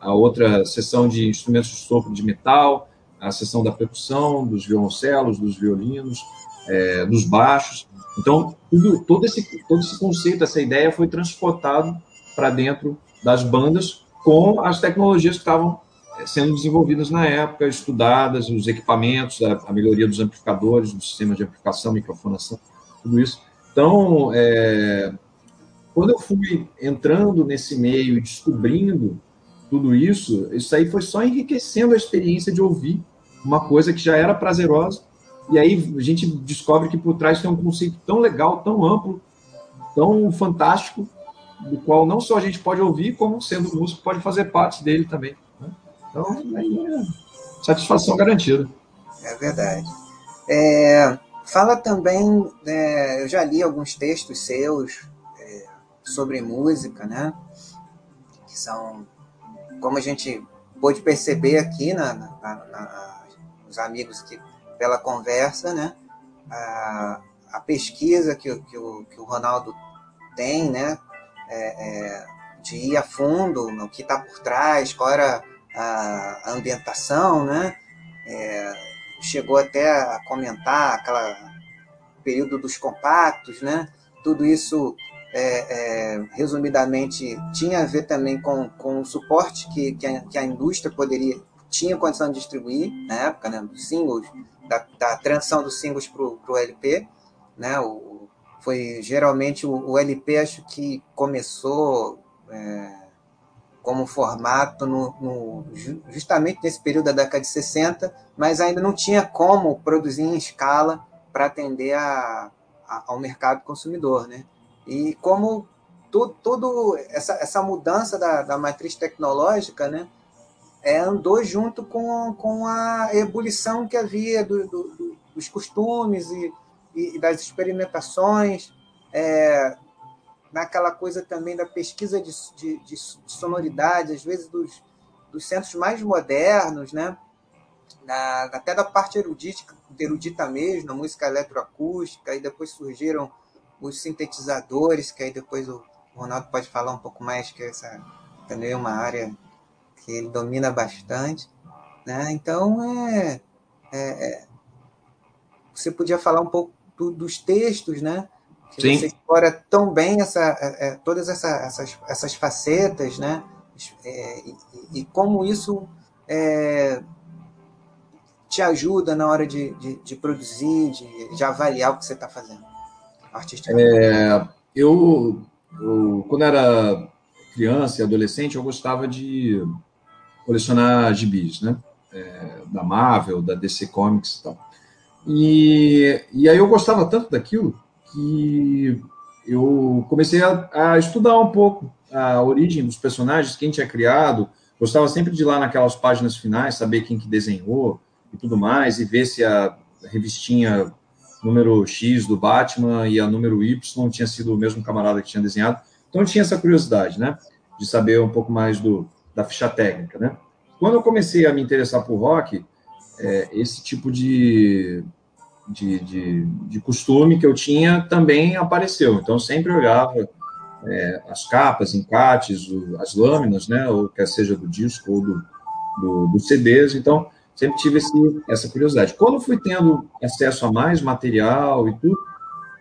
a outra seção de instrumentos de sopro de metal, a seção da percussão, dos violoncelos, dos violinos, é, dos baixos. Então, tudo, todo, esse, todo esse conceito, essa ideia foi transportado para dentro das bandas com as tecnologias que estavam sendo desenvolvidas na época, estudadas, os equipamentos, a, melhoria dos amplificadores, do sistema de amplificação, microfonação, tudo isso. Então, é, quando eu fui entrando nesse meio e descobrindo tudo isso, isso aí foi só enriquecendo a experiência de ouvir uma coisa que já era prazerosa. E aí a gente descobre que por trás tem um conceito tão legal, tão amplo, tão fantástico, do qual não só a gente pode ouvir, como sendo músico pode fazer parte dele também. Então, aí é satisfação garantida. É verdade. É, fala também, é, eu já li alguns textos seus é, sobre música, né? Que são como a gente pôde perceber aqui na, na, na, os amigos que pela conversa, né? A, a pesquisa que, que, o, que o Ronaldo tem, né? É, é, de ir a fundo no que está por trás, qual era a, ambientação, né? É, chegou até a comentar aquela período dos compactos, né? Tudo isso é, é, resumidamente, tinha a ver também com, com o suporte que, que, a, que a indústria poderia, tinha condição de distribuir na época, né, dos singles, da, da transição dos singles para o LP, né, o, foi geralmente o, o, LP, acho que começou é, como formato no, no, justamente nesse período da década de 60, mas ainda não tinha como produzir em escala para atender a, a, ao mercado consumidor, né? E como tudo, essa, essa mudança da, da matriz tecnológica, né, é, andou junto com, com a ebulição que havia do, do, dos costumes e, e, das experimentações, é, naquela coisa também da pesquisa de, de, de sonoridade, às vezes dos, dos centros mais modernos, né? Na, até da parte erudita, erudita mesmo, a música eletroacústica, e depois surgiram os sintetizadores, que aí depois o Ronaldo pode falar um pouco mais, que essa também é uma área que ele domina bastante. Né? Então, é, é, é você podia falar um pouco do, dos textos, né? Que Sim. você explora tão bem essa, é, é todas essa, essas, essas facetas, né? É, e, e, como isso é, te ajuda na hora de, de, de produzir, de, de avaliar o que você está fazendo artisticamente? É, eu, eu, quando era criança e adolescente, eu gostava de colecionar gibis, né? É, da Marvel, da DC Comics e tal. E, e aí eu gostava tanto daquilo que eu comecei a, a, estudar um pouco a origem dos personagens, quem tinha criado. Gostava sempre de ir lá naquelas páginas finais, saber quem que desenhou e tudo mais, e ver se a revistinha número X do Batman e a número Y tinha sido o mesmo camarada que tinha desenhado. Então tinha essa curiosidade, né? De saber um pouco mais do, da ficha técnica, né? Quando eu comecei a me interessar por rock, é, esse tipo de, de, de, de, costume que eu tinha também apareceu. Então sempre olhava é, as capas, encates, o, as lâminas, né? Ou quer seja do disco ou do, do, do CDs. Então sempre tive esse, essa curiosidade. Quando fui tendo acesso a mais material e tudo,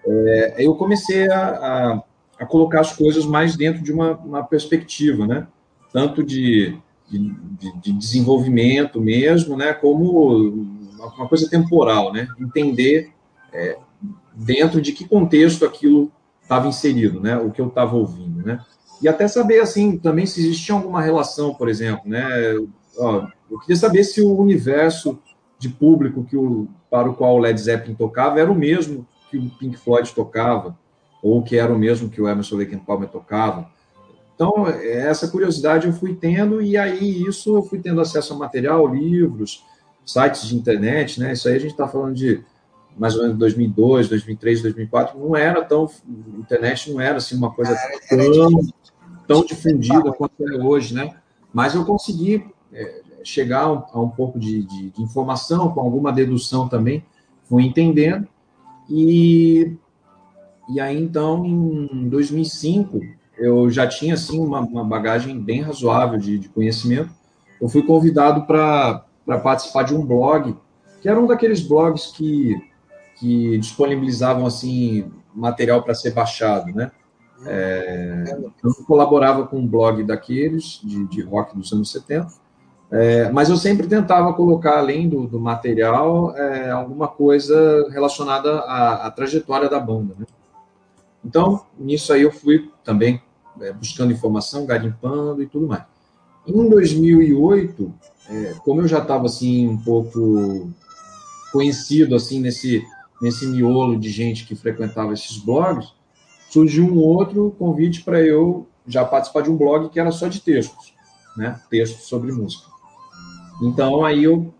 é, eu comecei a, a, a, colocar as coisas mais dentro de uma, uma perspectiva, né? Tanto de, de, de, desenvolvimento mesmo, né? Como uma, coisa temporal, né? Entender é, dentro de que contexto aquilo estava inserido, né? O que eu estava ouvindo, né? E até saber, assim, também se existia alguma relação, por exemplo, né? Ó, eu queria saber se o universo de público que o, para o qual o Led Zeppelin tocava era o mesmo que o Pink Floyd tocava, ou que era o mesmo que o Emerson Lake Palmer tocava. Então, essa curiosidade eu fui tendo, e aí isso eu fui tendo acesso a material, livros, sites de internet, né? Isso aí a gente está falando de mais ou menos 2002, 2003, 2004, não era tão, a internet não era assim uma coisa tão, tão difundida quanto é hoje, né? Mas eu consegui é, chegar a um pouco de, de, de, informação, com alguma dedução também, fui entendendo. E, e aí, então, em 2005, eu já tinha assim uma, uma bagagem bem razoável de, de conhecimento. Eu fui convidado para participar de um blog, que era um daqueles blogs que, que disponibilizavam assim material para ser baixado, né? É, eu colaborava com um blog daqueles, de, de rock dos anos 70, é, mas eu sempre tentava colocar, além do, do material, é, alguma coisa relacionada à, à, trajetória da banda. Né? Então, nisso aí eu fui também é, buscando informação, garimpando e tudo mais. Em 2008, é, como eu já estava assim um pouco conhecido assim nesse nesse miolo de gente que frequentava esses blogs, surgiu um outro convite para eu já participar de um blog que era só de textos, né? Textos sobre música. Então aí eu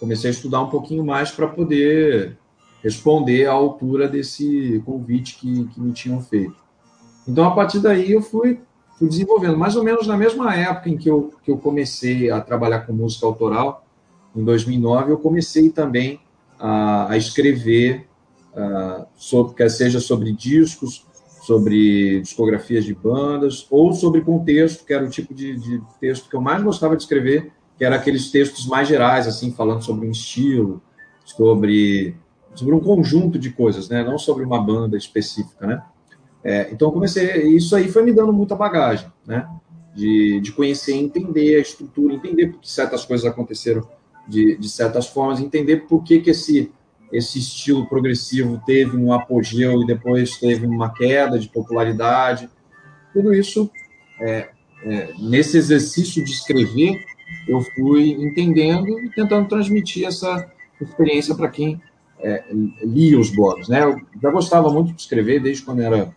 comecei a estudar um pouquinho mais para poder responder à altura desse convite que, que me tinham feito. Então a partir daí eu fui, fui desenvolvendo, mais ou menos na mesma época em que eu, que eu comecei a trabalhar com música autoral, em 2009, eu comecei também a, a escrever, uh, sobre, quer seja sobre discos, sobre discografias de bandas, ou sobre contexto, que era o tipo de, de texto que eu mais gostava de escrever, que era aqueles textos mais gerais, assim, falando sobre um estilo, sobre, sobre um conjunto de coisas, né? Não sobre uma banda específica, né? É, então, comecei, isso aí foi me dando muita bagagem, né? De, de conhecer, entender a estrutura, entender porque certas coisas aconteceram de, de certas formas, entender por que, que esse, esse estilo progressivo teve um apogeu e depois teve uma queda de popularidade. Tudo isso, é, é, nesse exercício de escrever, eu fui entendendo e tentando transmitir essa experiência para quem é, lia os blogs. Né? Eu já gostava muito de escrever desde quando era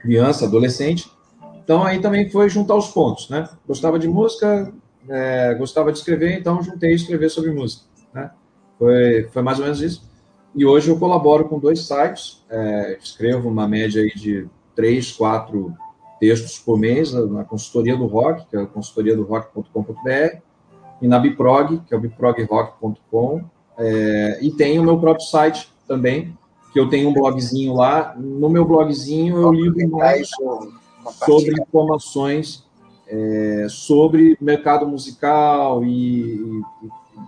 criança, adolescente. Então aí também foi juntar os pontos, né? Gostava de música, é, gostava de escrever, então juntei escrever sobre música. Né? Foi, foi mais ou menos isso. E hoje eu colaboro com dois sites, é, escrevo uma média aí de três, quatro textos por mês na consultoria do rock, que é consultoria do rock.com.br, e na Biprog, que é o biprogrock.com, é, e tem o meu próprio site também, que eu tenho um blogzinho lá. No meu blogzinho eu lido mais sobre informações é, sobre mercado musical e, e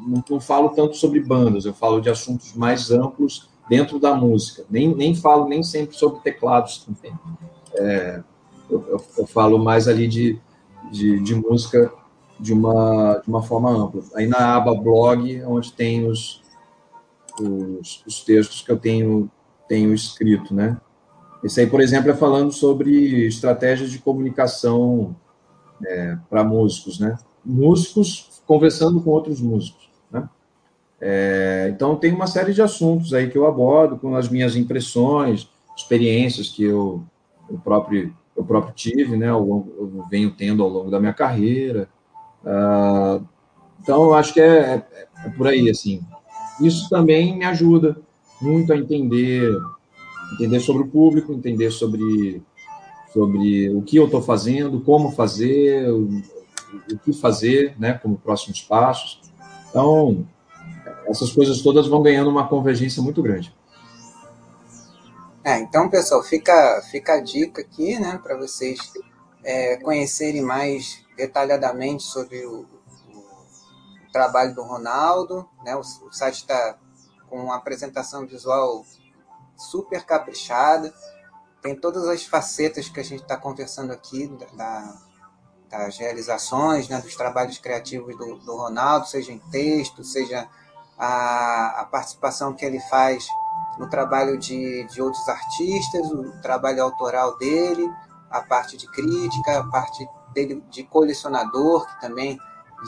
não, não, falo tanto sobre bandas, eu falo de assuntos mais amplos dentro da música. Nem, nem falo nem sempre sobre teclados também. É, eu, eu, eu, falo mais ali de, de, de, música de uma, de uma forma ampla. Aí na aba blog, onde tem os, os, os textos que eu tenho, tenho escrito, né? Esse aí, por exemplo, é falando sobre estratégias de comunicação é, para músicos, né? Músicos conversando com outros músicos, né? É, então tem uma série de assuntos aí que eu abordo com as minhas impressões, experiências que eu, eu próprio eu próprio tive, né? Eu, eu venho tendo ao longo da minha carreira. Uh, então eu acho que é, é, é por aí assim. Isso também me ajuda muito a entender entender sobre o público, entender sobre sobre o que eu estou fazendo, como fazer, o, o, que fazer, né, como próximos passos. Então, essas coisas todas vão ganhando uma convergência muito grande. É, então, pessoal, fica, fica a dica aqui, né, para vocês é, conhecerem mais detalhadamente sobre o, trabalho do Ronaldo, né, o, o site está com uma apresentação visual super caprichada, tem todas as facetas que a gente está conversando aqui, da, das realizações, né, dos trabalhos criativos do, do Ronaldo, seja em texto, seja a, a, participação que ele faz no trabalho de, de outros artistas, o trabalho autoral dele, a parte de crítica, a parte dele de colecionador, que também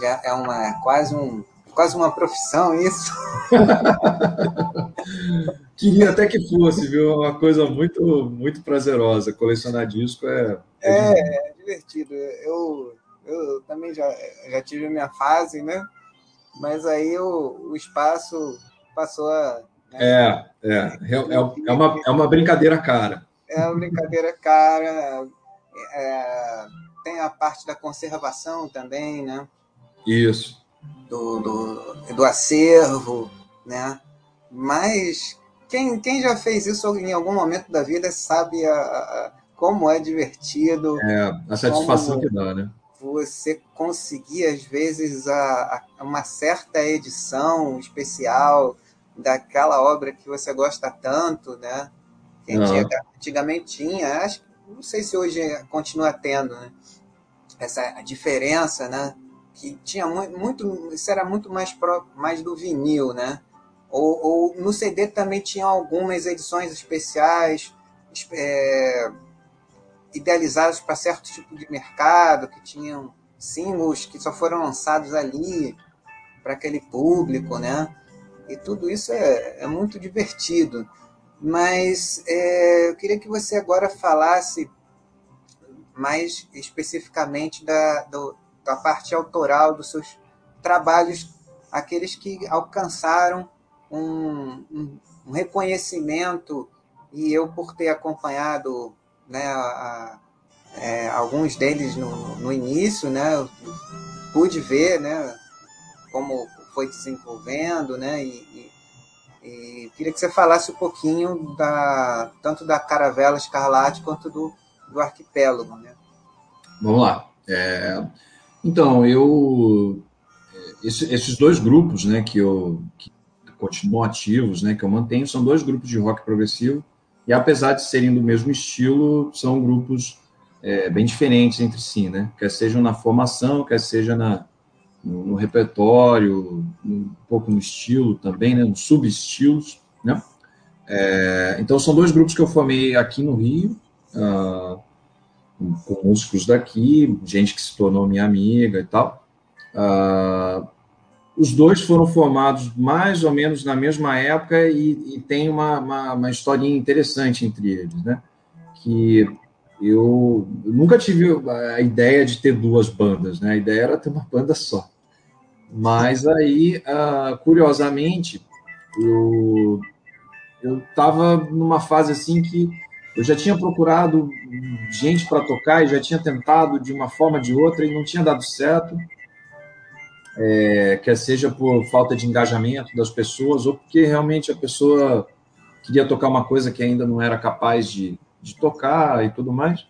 já é uma quase um quase uma profissão isso. Queria até que fosse, viu? Uma coisa muito, muito prazerosa. Colecionar disco é. É, é, é divertido. Eu, eu também já, já tive a minha fase, né? Mas aí o, o espaço passou a. Né? É, é, é, é, uma, é uma brincadeira cara. É uma brincadeira cara. É, tem a parte da conservação também, né? Isso. Do, do, do acervo, né? Mas quem, quem já fez isso em algum momento da vida sabe a, a, como é divertido. É, a satisfação que dá, né? Você conseguir, às vezes, a, a, uma certa edição especial daquela obra que você gosta tanto, né? Que uhum. antigamente tinha, acho, não sei se hoje continua tendo, né? Essa diferença, né? Que tinha muito, muito isso era muito mais, pro, mais do vinil, né? Ou, ou, no CD também tinha algumas edições especiais é, idealizadas para certo tipo de mercado, que tinham símbolos que só foram lançados ali para aquele público, né? E tudo isso é, é muito divertido. Mas é, eu queria que você agora falasse mais especificamente da, do, da parte autoral dos seus trabalhos, aqueles que alcançaram um, um, um reconhecimento, e eu, por ter acompanhado né, a, é, alguns deles no, no início, né, pude ver né, como foi desenvolvendo, né, e, e, e, queria que você falasse um pouquinho da, tanto da Caravela Escarlate quanto do, do Arquipélago. Né? Vamos lá. É, então, eu esse, esses dois grupos, né, que eu que continuam ativos, né, que eu mantenho, são dois grupos de rock progressivo, e apesar de serem do mesmo estilo, são grupos é, bem diferentes entre si, né, quer sejam na formação, quer seja na, no, no repertório, um pouco no estilo também, né, nos subestilos, né, é, então são dois grupos que eu formei aqui no Rio, uh, com músicos daqui, gente que se tornou minha amiga e tal, uh, os dois foram formados mais ou menos na mesma época e, e tem uma, uma, uma, historinha interessante entre eles, né? Que eu, nunca tive a ideia de ter duas bandas, né? A ideia era ter uma banda só. Mas aí, uh, curiosamente, eu eu estava numa fase assim que eu já tinha procurado gente para tocar e já tinha tentado de uma forma ou de outra e não tinha dado certo é, quer seja por falta de engajamento das pessoas ou porque realmente a pessoa queria tocar uma coisa que ainda não era capaz de, de tocar e tudo mais.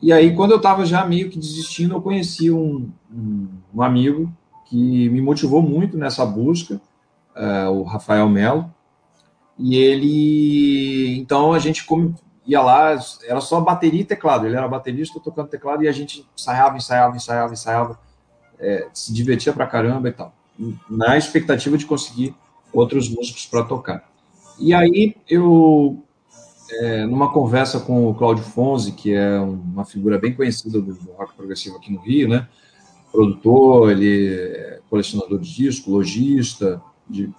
E aí, quando eu estava já meio que desistindo, eu conheci um, um, um, amigo que me motivou muito nessa busca, uh, o Rafael Melo. E ele, então a gente ia lá, era só bateria e teclado. Ele era baterista tocando teclado e a gente ensaiava, ensaiava, ensaiava, ensaiava é, se divertia pra caramba e tal, na expectativa de conseguir outros músicos para tocar. E aí eu, é, numa conversa com o Cláudio Fonzi, que é uma figura bem conhecida do, rock progressivo aqui no Rio, né? Produtor, ele é colecionador de discos, lojista, de,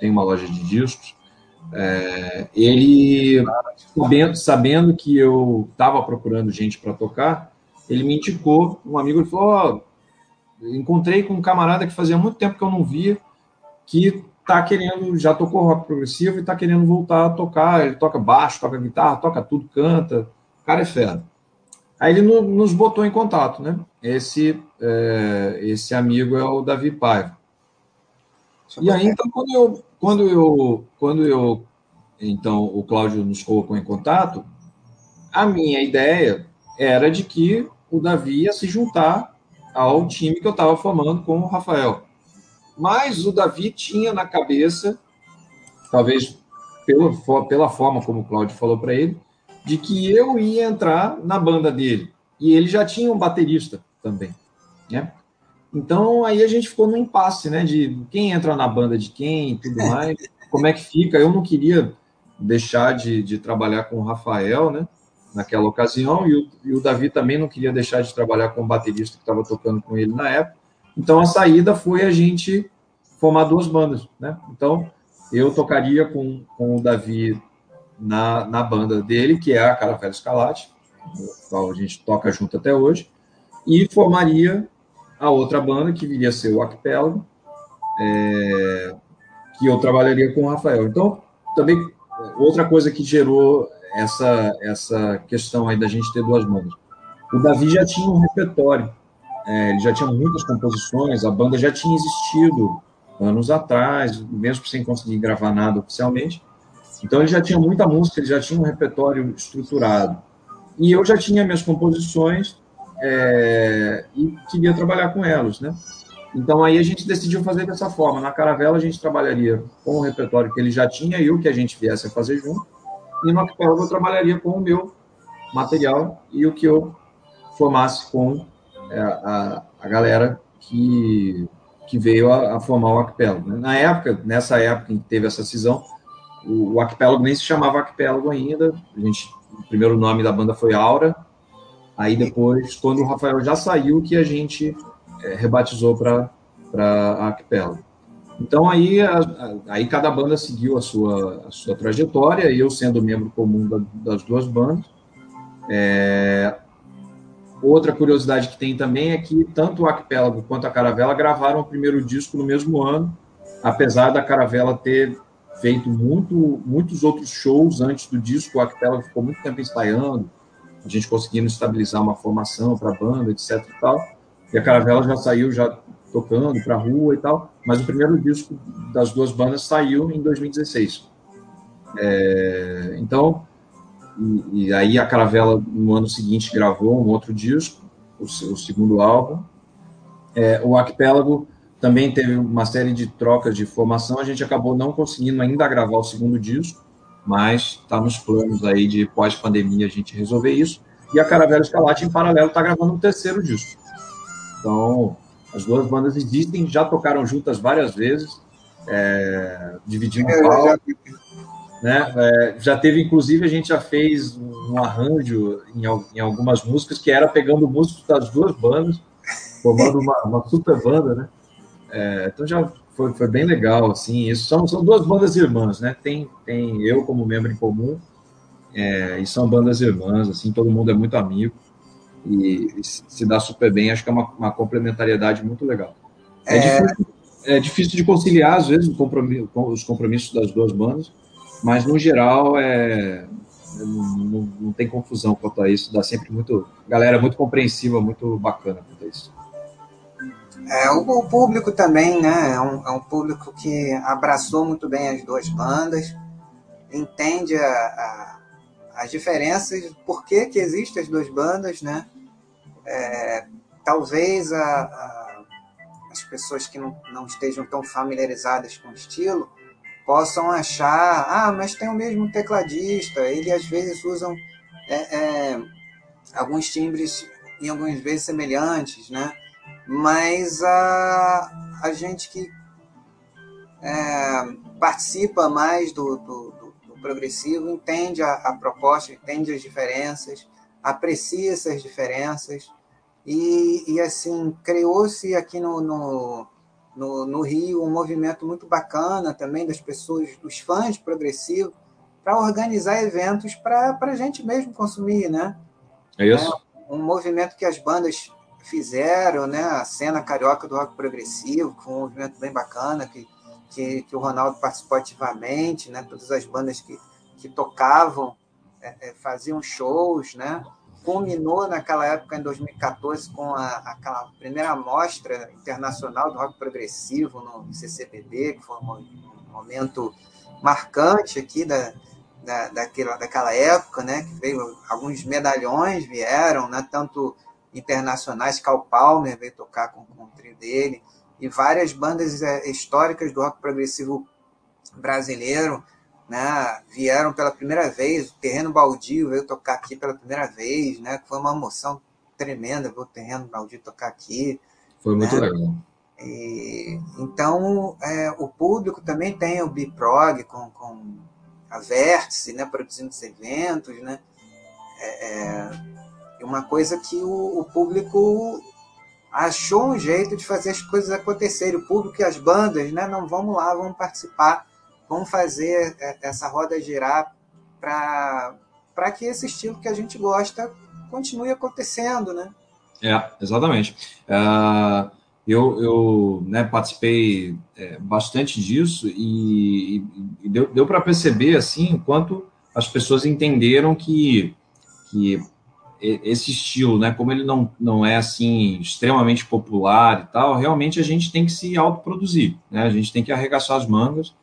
tem uma loja de discos. É, ele, sabendo, sabendo que eu estava procurando gente para tocar, ele me indicou, um amigo, ele falou, oh, encontrei com um camarada que fazia muito tempo que eu não via, que tá querendo, já tocou rock progressivo e tá querendo voltar a tocar. Ele toca baixo, toca guitarra, toca tudo, canta. O cara é fera. Aí ele no, nos botou em contato, né? Esse, é, esse amigo é o Davi Paiva. E aí, então, quando eu, quando eu, quando eu, então, o Cláudio nos colocou em contato, a minha ideia era de que o Davi ia se juntar ao time que eu estava formando com o Rafael. Mas o Davi tinha na cabeça, talvez pela, pela forma como o Cláudio falou para ele, de que eu ia entrar na banda dele. E ele já tinha um baterista também. Né? Então aí a gente ficou no impasse, né? De quem entra na banda de quem e tudo mais, como é que fica. Eu não queria deixar de, de trabalhar com o Rafael, né? naquela ocasião, e o, e o, Davi também não queria deixar de trabalhar com o baterista que estava tocando com ele na época. Então a saída foi a gente formar duas bandas, né? Então eu tocaria com, com o Davi na, na banda dele, que é a Caravela Escalate, qual a gente toca junto até hoje, e formaria a outra banda, que viria a ser o Arquipélago, é, que eu trabalharia com o Rafael. Então, também, outra coisa que gerou essa, essa questão aí da gente ter duas bandas. O Davi já tinha um repertório, é, ele já tinha muitas composições, a banda já tinha existido anos atrás, mesmo sem conseguir gravar nada oficialmente. Então ele já tinha muita música, ele já tinha um repertório estruturado. e eu já tinha minhas composições é, e queria trabalhar com elas, né? Então aí a gente decidiu fazer dessa forma. Na Caravela a gente trabalharia com o repertório que ele já tinha e o que a gente viesse a fazer junto. E no Arquipélago eu trabalharia com o meu material e o que eu formasse com é, a, a galera que, que veio a, a formar o Arquipélago. Né? Na época, nessa época em que teve essa cisão, o, o nem se chamava Arquipélago ainda. A gente, o primeiro nome da banda foi Aura. Aí depois, quando o Rafael já saiu, que a gente é, rebatizou para Arquipélago. Então aí, a, a, aí cada banda seguiu a sua, a sua trajetória, e eu sendo membro comum da, das duas bandas. É, outra curiosidade que tem também é que tanto o Arquipélago quanto a Caravela gravaram o primeiro disco no mesmo ano, apesar da Caravela ter feito muito, muitos outros shows antes do disco, o Arquipélago ficou muito tempo ensaiando, a gente conseguindo estabilizar uma formação para a banda, etc e tal. E a Caravela já saiu já tocando para rua e tal, mas o primeiro disco das duas bandas saiu em 2016. É, então, e, e, aí a Caravela no ano seguinte gravou um outro disco, o, o segundo álbum. É, o Arquipélago também teve uma série de trocas de formação, a gente acabou não conseguindo ainda gravar o segundo disco, mas está nos planos aí de pós-pandemia a gente resolver isso. E a Caravela Escalate, em paralelo, está gravando um terceiro disco. Então, as duas bandas existem, já tocaram juntas várias vezes, é, dividindo é, palco. Né? É, já teve, inclusive, a gente já fez um arranjo em, em, algumas músicas que era pegando músicos das duas bandas, formando uma, uma super banda, né? É, então já foi, foi bem legal, assim. Isso são, são duas bandas irmãs, né? Tem, tem eu como membro em comum é, e são bandas irmãs, assim. Todo mundo é muito amigo e, e se dá super bem. Acho que é uma, uma complementariedade muito legal. É, é, difícil, é difícil de conciliar às vezes compromisso, os compromissos das duas bandas, mas no geral é não, não, não, tem confusão quanto a isso, dá sempre muito. Galera muito compreensiva, muito bacana quanto a isso. É, o, o, público também, né? É um, é um, público que abraçou muito bem as duas bandas, entende a, a, as diferenças, por que, que existem as duas bandas, né? É, talvez a, as pessoas que não, não estejam tão familiarizadas com o estilo possam achar, ah, mas tem o mesmo tecladista, ele às vezes usam é, é, alguns timbres em algumas vezes semelhantes, né? Mas a, a gente que é, participa mais do, do, do, do progressivo entende a, a, proposta, entende as diferenças, aprecia essas diferenças e, e assim criou-se aqui no, no, no, no, Rio um movimento muito bacana também das pessoas, dos fãs progressivos, para organizar eventos para a gente mesmo consumir, né? É isso. É um movimento que as bandas fizeram, né? A cena carioca do rock progressivo, foi um movimento bem bacana, que, que, que o Ronaldo participou ativamente, né? Todas as bandas que, que tocavam é, é, faziam shows, né? Culminou naquela época, em 2014, com a, aquela primeira mostra internacional do rock progressivo no CCBB, que foi um momento marcante aqui da, da, daquela, daquela época, né? Que veio alguns medalhões vieram, né? Tanto internacionais, Cal Palmer veio tocar com, com o trio dele, e várias bandas é, históricas do rock progressivo brasileiro né, vieram pela primeira vez, o Terreno Baldio veio tocar aqui pela primeira vez, né, foi uma emoção tremenda ver o Terreno Baldio tocar aqui. Foi muito né? legal. E, então, é, o público também tem o Biprog com, com a Vértice, né, produzindo os eventos, né, é, é, uma coisa que o, o público achou um jeito de fazer as coisas acontecerem. O público e as bandas, né? Não vamos lá, vamos participar, vamos fazer é, essa roda girar para que esse estilo que a gente gosta continue acontecendo, né? É, exatamente. Uh, eu eu né, participei é, bastante disso e, e deu, deu para perceber assim enquanto as pessoas entenderam que, que esse estilo, né, como ele não, não é assim extremamente popular e tal, realmente a gente tem que se autoproduzir, né? A gente tem que arregaçar as mangas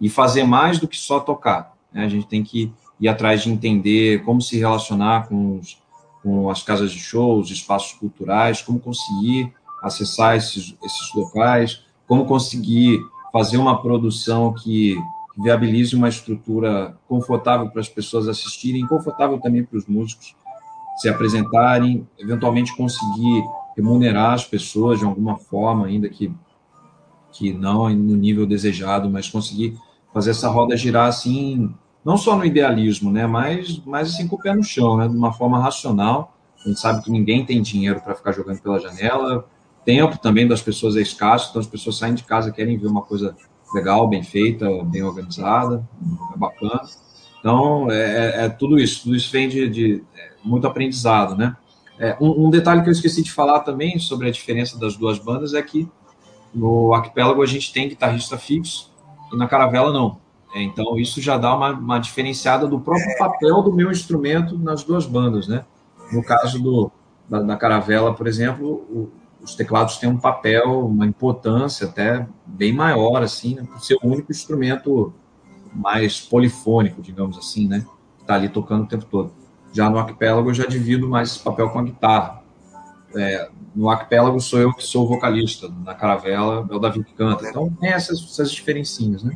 e fazer mais do que só tocar. Né? A gente tem que ir atrás de entender como se relacionar com os, com as casas de shows, espaços culturais, como conseguir acessar esses, esses locais, como conseguir fazer uma produção que viabilize uma estrutura confortável para as pessoas assistirem, confortável também para os músicos se apresentarem, eventualmente conseguir remunerar as pessoas de alguma forma, ainda que, que não no nível desejado, mas conseguir fazer essa roda girar assim, não só no idealismo, né, mas, mas assim com o pé no chão, né, de uma forma racional. A gente sabe que ninguém tem dinheiro para ficar jogando pela janela, tempo também das pessoas é escasso, então as pessoas saem de casa querem ver uma coisa legal, bem feita, bem organizada, é bacana. Então, é, é, é, tudo isso, tudo isso vem de, de é, muito aprendizado, né? É, um, um, detalhe que eu esqueci de falar também sobre a diferença das duas bandas é que no Arquipélago a gente tem guitarrista fixo e na Caravela não. É, então, isso já dá uma, uma, diferenciada do próprio papel do meu instrumento nas duas bandas, né? No caso do, da, da Caravela, por exemplo, o, os teclados têm um papel, uma importância até bem maior, assim, né, por ser o único instrumento mais polifônico, digamos assim, né? Que está ali tocando o tempo todo. Já no arquipélago eu já divido mais esse papel com a guitarra. É, no arquipélago sou eu que sou o vocalista, na caravela é o Davi que canta. Então tem essas, essas diferencinhas, né?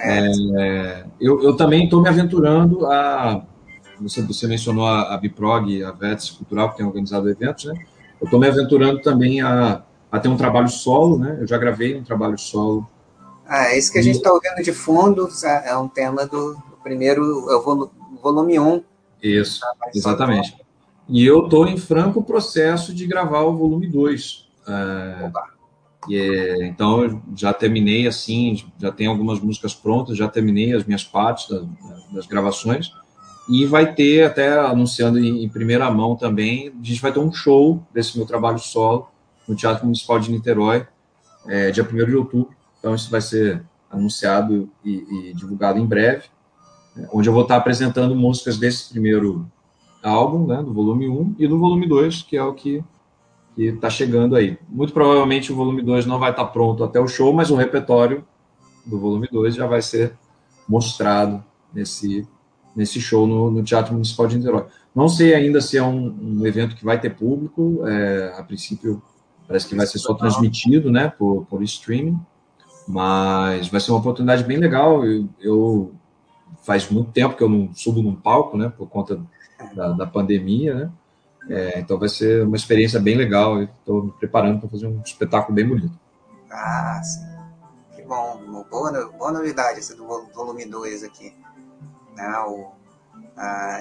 É, eu, eu também estou me aventurando a. Você, você mencionou a, a Biprog, a Vets Cultural, que tem organizado eventos, né? eu estou me aventurando também a, a ter um trabalho solo, né? Eu já gravei um trabalho solo. Ah, é isso que a gente está ouvindo de fundo é um tema do, do primeiro, é o volume 1. Isso, exatamente. E eu estou em franco processo de gravar o volume 2. É, é, então, já terminei assim, já tenho algumas músicas prontas, já terminei as minhas partes das, das gravações. E vai ter, até anunciando em, em, primeira mão também, a gente vai ter um show desse meu trabalho solo no Teatro Municipal de Niterói, é, dia 1 de outubro. Então, isso vai ser anunciado e, e divulgado em breve, onde eu vou estar apresentando músicas desse primeiro álbum, né, do volume 1, e do volume 2, que é o que está chegando aí. Muito provavelmente o volume 2 não vai estar pronto até o show, mas o repertório do volume 2 já vai ser mostrado nesse nesse show no, no, Teatro Municipal de Niterói. Não sei ainda se é um, um evento que vai ter público, é, a princípio parece que vai ser só transmitido, né, por, por streaming, mas vai ser uma oportunidade bem legal. Eu, eu faz muito tempo que eu não subo num palco, né, por conta da, da pandemia, né, é, então vai ser uma experiência bem legal. Estou me preparando para fazer um espetáculo bem bonito. Ah, sim. Que bom. Boa, boa novidade esse do volume 2 aqui. Né? O,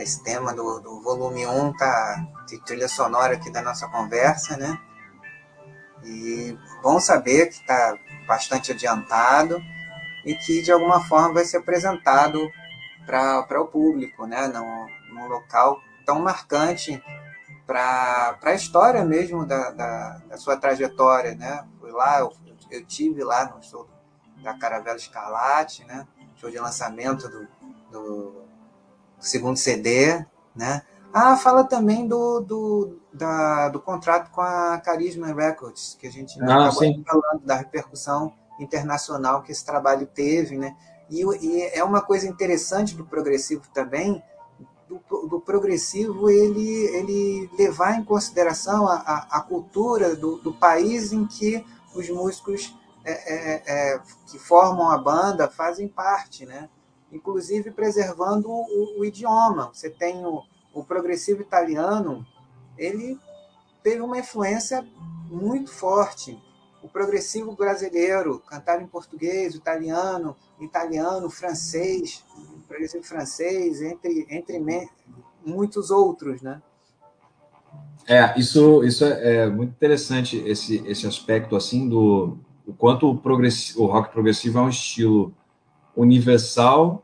esse tema do, do volume 1 tá de trilha sonora aqui da nossa conversa, né? E bom saber que está bastante adiantado e que de alguma forma vai ser apresentado para o público, né? Num, num local tão marcante para a história mesmo da, da, da, sua trajetória, né? Fui lá, eu, eu tive lá no show da Caravela Escarlate, né? Show de lançamento do, do segundo CD, né? Ah, fala também do, do, da, do contrato com a Carisma Records, que a gente ah, acabou sim. falando da repercussão internacional que esse trabalho teve, né? E, e, é uma coisa interessante do progressivo também, do, do progressivo ele, ele levar em consideração a, a, a cultura do, do país em que os músicos é, é, é, que formam a banda fazem parte, né? inclusive preservando o, o idioma. Você tem o, o progressivo italiano, ele teve uma influência muito forte. O progressivo brasileiro, cantar em português, italiano, italiano, francês, progressivo francês, entre, entre muitos outros, né? É, isso, isso é, é, muito interessante, esse, esse aspecto, assim, do o quanto o, o rock progressivo é um estilo universal,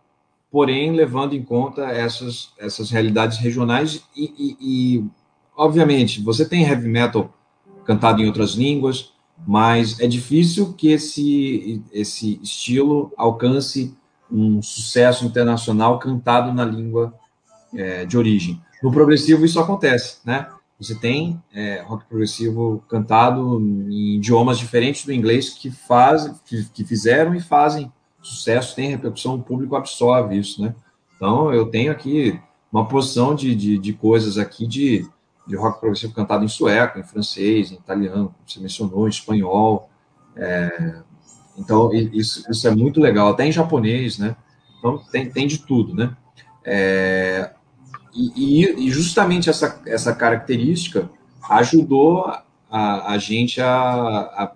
porém levando em conta essas, essas realidades regionais e, e, e, obviamente, você tem heavy metal cantado em outras línguas, mas é difícil que esse, esse estilo alcance um sucesso internacional cantado na língua é, de origem. No progressivo isso acontece, né? Você tem é, rock progressivo cantado em idiomas diferentes do inglês que fazem, que, que fizeram e fazem sucesso tem repercussão, o público absorve isso, né? Então, eu tenho aqui uma porção de, de, de coisas aqui de, de rock progressivo cantado em sueco, em francês, em italiano, como você mencionou, em espanhol. É, então, isso, isso é muito legal, até em japonês, né? Então, tem, tem de tudo, né? É, e, e, justamente essa, essa característica ajudou a, a gente a,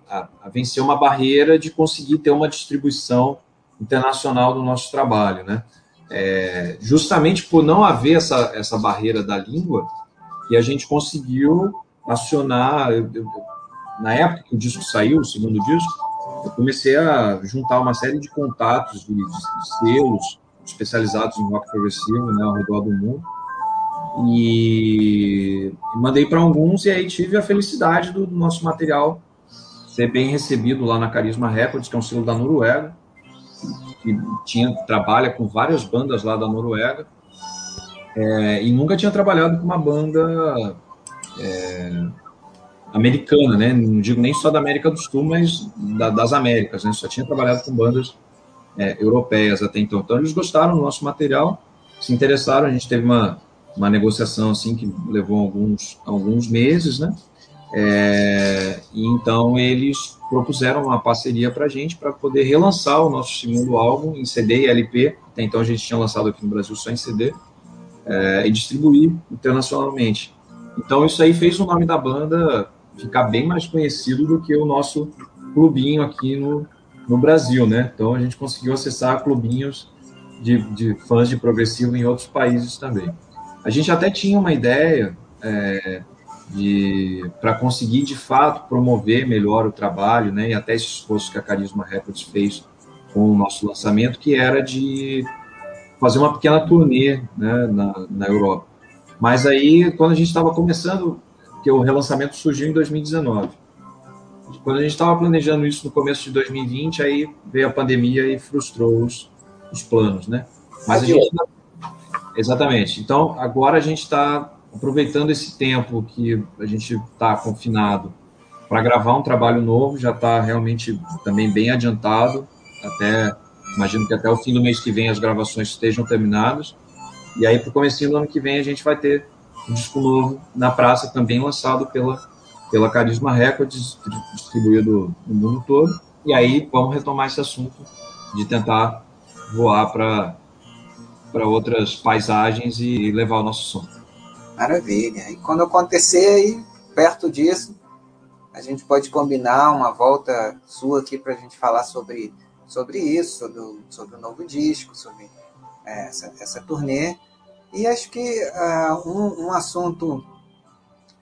a, a, vencer uma barreira de conseguir ter uma distribuição internacional do nosso trabalho, né? É, justamente por não haver essa, essa barreira da língua, que a gente conseguiu acionar. Eu, eu, na época que o disco saiu, o segundo disco, eu comecei a juntar uma série de contatos de, de, de selos especializados em rock progressivo né, ao redor do mundo e mandei para alguns e aí tive a felicidade do, do, nosso material ser bem recebido lá na Carisma Records, que é um selo da Noruega, que tinha trabalha com várias bandas lá da Noruega é, e nunca tinha trabalhado com uma banda é, americana, né? Não digo nem só da América do Sul, mas da, das Américas, né? Só tinha trabalhado com bandas é, europeias até então. Então eles gostaram do nosso material, se interessaram. A gente teve uma, uma negociação assim que levou alguns alguns meses, né? É, e então eles propuseram uma parceria para a gente para poder relançar o nosso segundo álbum em CD e LP. Até então a gente tinha lançado aqui no Brasil só em CD é, e distribuir internacionalmente. Então isso aí fez o nome da banda ficar bem mais conhecido do que o nosso clubinho aqui no, no Brasil, né? Então a gente conseguiu acessar clubinhos de, de fãs de progressivo em outros países também. A gente até tinha uma ideia é, de para conseguir de fato promover melhor o trabalho, né? E até esse esforço que a Carisma Records fez com o nosso lançamento, que era de fazer uma pequena turnê né, na, na Europa. Mas aí, quando a gente estava começando, que o relançamento surgiu em 2019. Quando a gente estava planejando isso no começo de 2020, aí veio a pandemia e frustrou os, os planos, né? Mas a gente... Exatamente. Então, agora a gente está aproveitando esse tempo que a gente está confinado para gravar um trabalho novo, já está realmente também bem adiantado, até Imagino que até o fim do mês que vem as gravações estejam terminadas. E aí, para o começo do ano que vem, a gente vai ter um disco novo na praça, também lançado pela, pela Carisma Records, distribuído no mundo todo. E aí, vamos retomar esse assunto de tentar voar para outras paisagens e levar o nosso som. Maravilha. E quando acontecer aí, perto disso, a gente pode combinar uma volta sua aqui para a gente falar sobre sobre isso, sobre o, sobre o novo disco, sobre é, essa, essa turnê. E acho que uh, um, um, assunto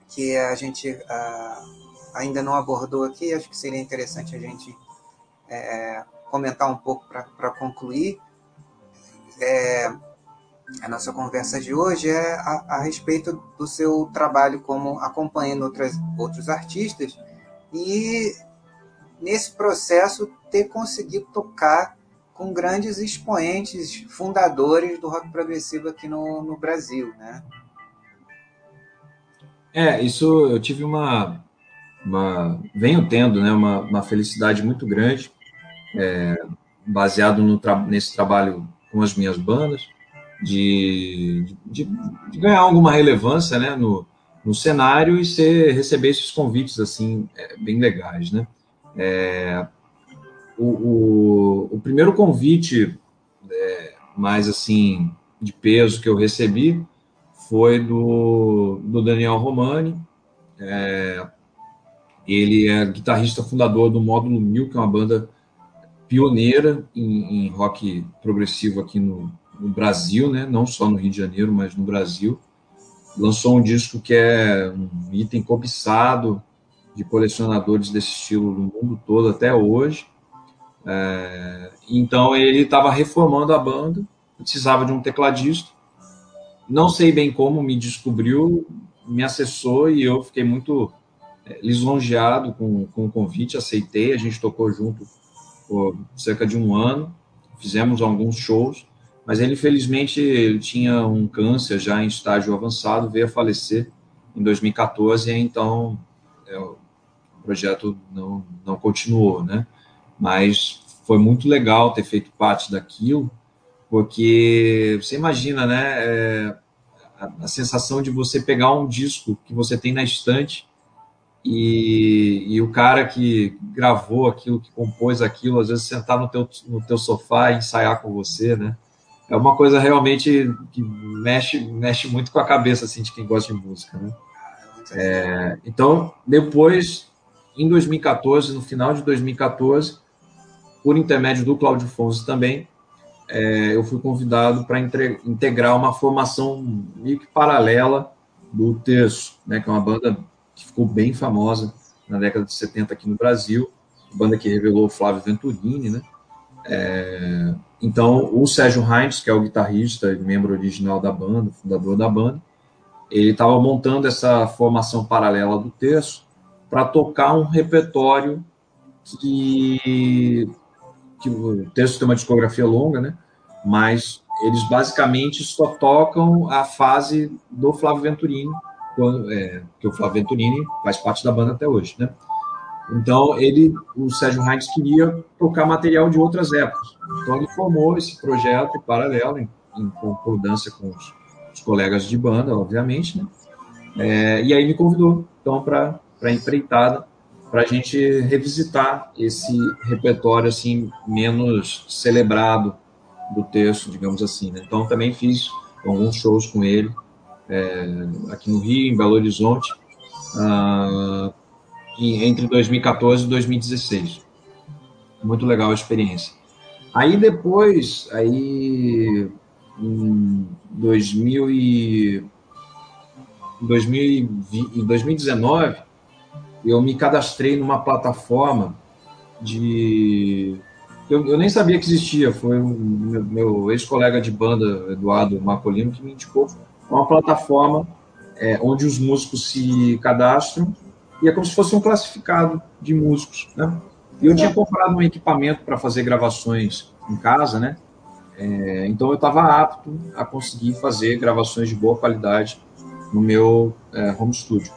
que a gente uh, ainda não abordou aqui, acho que seria interessante a gente é, comentar um pouco para concluir é, a nossa conversa de hoje é a, a, respeito do seu trabalho como acompanhando outras, outros artistas e nesse processo ter conseguido tocar com grandes expoentes fundadores do rock progressivo aqui no, no Brasil, né? É, isso eu tive uma, uma venho tendo, né, uma, uma felicidade muito grande, é, baseado no nesse trabalho com as minhas bandas, de, de, de, ganhar alguma relevância, né, no, no cenário e ser, receber esses convites assim é, bem legais, né? É, o, o, o, primeiro convite é, mais assim de peso que eu recebi foi do, do Daniel Romani. É, ele é guitarrista fundador do Módulo 1000, que é uma banda pioneira em, em rock progressivo aqui no, no, Brasil, né? não só no Rio de Janeiro, mas no Brasil. Lançou um disco que é um item cobiçado de colecionadores desse estilo no mundo todo até hoje. É, então ele estava reformando a banda, precisava de um tecladista. Não sei bem como me descobriu, me acessou e eu fiquei muito é, lisonjeado com, com o convite, aceitei. A gente tocou junto por cerca de um ano, fizemos alguns shows, mas ele infelizmente ele tinha um câncer já em estágio avançado, veio a falecer em 2014, e então eu projeto não, não continuou, né? Mas foi muito legal ter feito parte daquilo, porque você imagina, né? É, a, a, sensação de você pegar um disco que você tem na estante e, e, o cara que gravou aquilo, que compôs aquilo, às vezes sentar no teu, no teu sofá e ensaiar com você, né? É uma coisa realmente que mexe, mexe muito com a cabeça assim, de quem gosta de música, né? É, então, depois, em 2014, no final de 2014, por intermédio do Cláudio Fonso também, é, eu fui convidado para integrar uma formação meio que paralela do Terço, né, que é uma banda que ficou bem famosa na década de 70 aqui no Brasil, banda que revelou o Flávio Venturini, né? É, então, o Sérgio Heinz, que é o guitarrista e membro original da banda, fundador da banda, ele estava montando essa formação paralela do Terço para tocar um repertório que que o texto tem uma discografia longa, né? Mas eles basicamente só tocam a fase do Flávio Venturini, é, que o Flávio Venturini faz parte da banda até hoje, né? Então ele, o Sérgio Heinz queria tocar material de outras épocas. Então ele formou esse projeto paralelo em, em concordância com os, os, colegas de banda, obviamente, né? É, e aí me convidou então para para empreitada para a gente revisitar esse repertório assim menos celebrado do texto, digamos assim. Né? Então também fiz alguns shows com ele é, aqui no Rio, em Belo Horizonte, ah, entre 2014 e 2016. Muito legal a experiência. Aí depois, aí em 2000 e, 2020, em 2019 eu me cadastrei numa plataforma de. Eu, eu nem sabia que existia, foi um, meu, meu ex-colega de banda, Eduardo Marcolino, que me indicou uma plataforma é, onde os músicos se cadastram e é como se fosse um classificado de músicos, né? E eu tinha comprado um equipamento para fazer gravações em casa, né? É, então eu estava apto a conseguir fazer gravações de boa qualidade no meu é, home studio.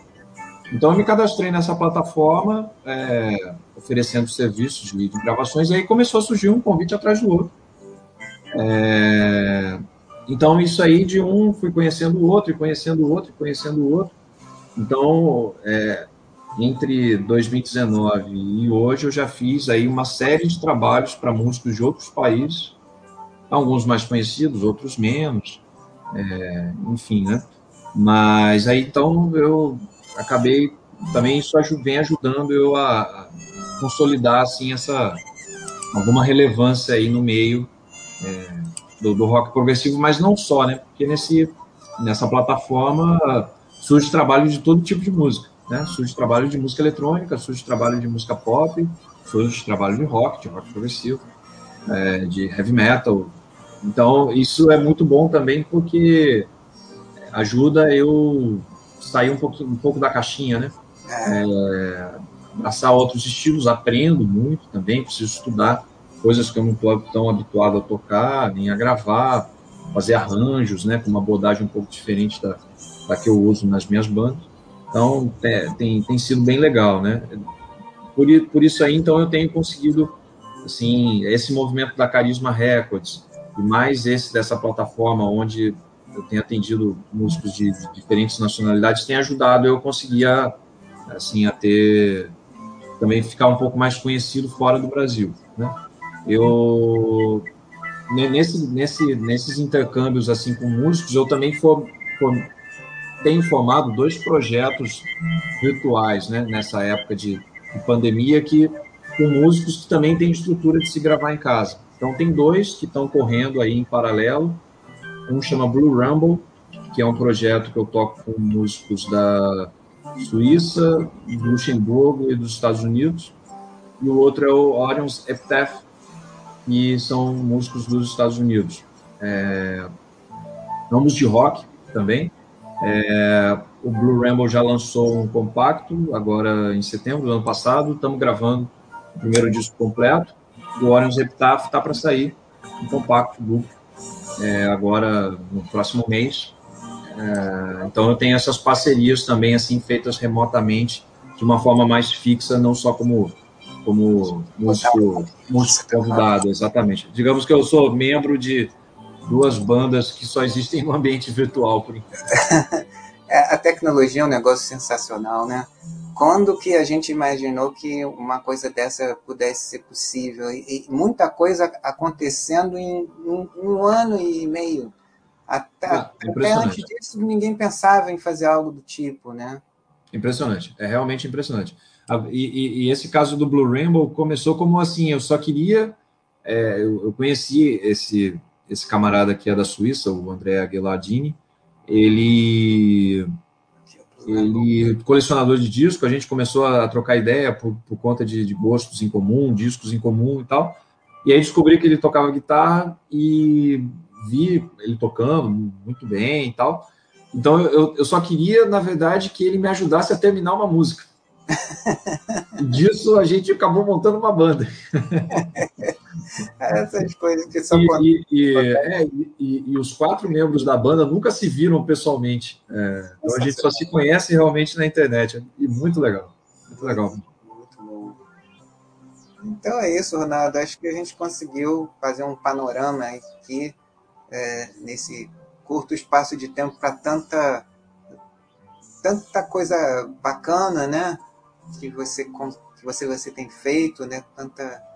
Então, eu me cadastrei nessa plataforma, é, oferecendo serviços de, gravações, e aí começou a surgir um convite atrás do outro. É, então, isso aí de um, fui conhecendo o outro, e conhecendo o outro, e conhecendo o outro. Então, é, entre 2019 e hoje, eu já fiz aí uma série de trabalhos para músicos de outros países, alguns mais conhecidos, outros menos, é, enfim, né? Mas aí, então, eu acabei também isso vem ajudando eu a, consolidar assim essa alguma relevância aí no meio é, do, do, rock progressivo, mas não só, né? Porque nesse nessa plataforma surge trabalho de todo tipo de música, né? Surge trabalho de música eletrônica, surge trabalho de música pop, surge trabalho de rock, de rock progressivo, é, de heavy metal. Então isso é muito bom também porque ajuda eu sair um, pouquinho, um pouco da caixinha, né? É, abraçar outros estilos, aprendo muito também, preciso estudar coisas que eu não estou tão habituado a tocar, nem a gravar, fazer arranjos, né, com uma abordagem um pouco diferente da, da que eu uso nas minhas bandas. Então, é, tem, tem sido bem legal, né? Por, por isso aí, então, eu tenho conseguido, assim, esse movimento da Carisma Records, e mais esse dessa plataforma onde eu tenho atendido músicos de, diferentes nacionalidades, tem ajudado eu conseguir a, assim, a ter também ficar um pouco mais conhecido fora do Brasil, né? Eu nesse, nesse, nesses intercâmbios assim com músicos, eu também for, for, tenho formado dois projetos virtuais, né? Nessa época de, de pandemia que com músicos que também têm estrutura de se gravar em casa. Então tem dois que estão correndo aí em paralelo um chama Blue Rumble, que é um projeto que eu toco com músicos da Suíça, do Luxemburgo e dos Estados Unidos. E o outro é o Orion's Epitaph, que são músicos dos Estados Unidos. É, ambos de rock também. É, o Blue Ramble já lançou um compacto, agora em setembro do ano passado. Estamos gravando o primeiro disco completo. O Orion's Epitaph está para sair, um compacto duplo é, agora no próximo mês. É, então eu tenho essas parcerias também assim feitas remotamente de uma forma mais fixa, não só como como músico, músico convidado, exatamente. Digamos que eu sou membro de duas bandas que só existem no ambiente virtual, por enquanto. É, a tecnologia é um negócio sensacional, né? Quando que a gente imaginou que uma coisa dessa pudesse ser possível? E, e muita coisa acontecendo em um, um, ano e meio. Até, ah, é até antes disso, ninguém pensava em fazer algo do tipo, né? Impressionante, é realmente impressionante. E, e, e esse caso do Blue Rainbow começou como assim, eu só queria, é, eu, eu, conheci esse, esse camarada que é da Suíça, o André Aguilardini, ele ele colecionador de disco, a gente começou a trocar ideia por, por conta de, de, gostos em comum, discos em comum e tal. E aí descobri que ele tocava guitarra e vi ele tocando muito bem e tal. Então eu, eu só queria, na verdade, que ele me ajudasse a terminar uma música. Disso a gente acabou montando uma banda. Essas coisas que são. E, e, é, e, e, os quatro membros da banda nunca se viram pessoalmente. É, então a gente só se conhece realmente na internet. E muito legal. Muito legal. Muito bom. Então é isso, Ronaldo. Acho que a gente conseguiu fazer um panorama aqui é, nesse curto espaço de tempo para tanta tanta coisa bacana, né? Que você que você você tem feito, né? Tanta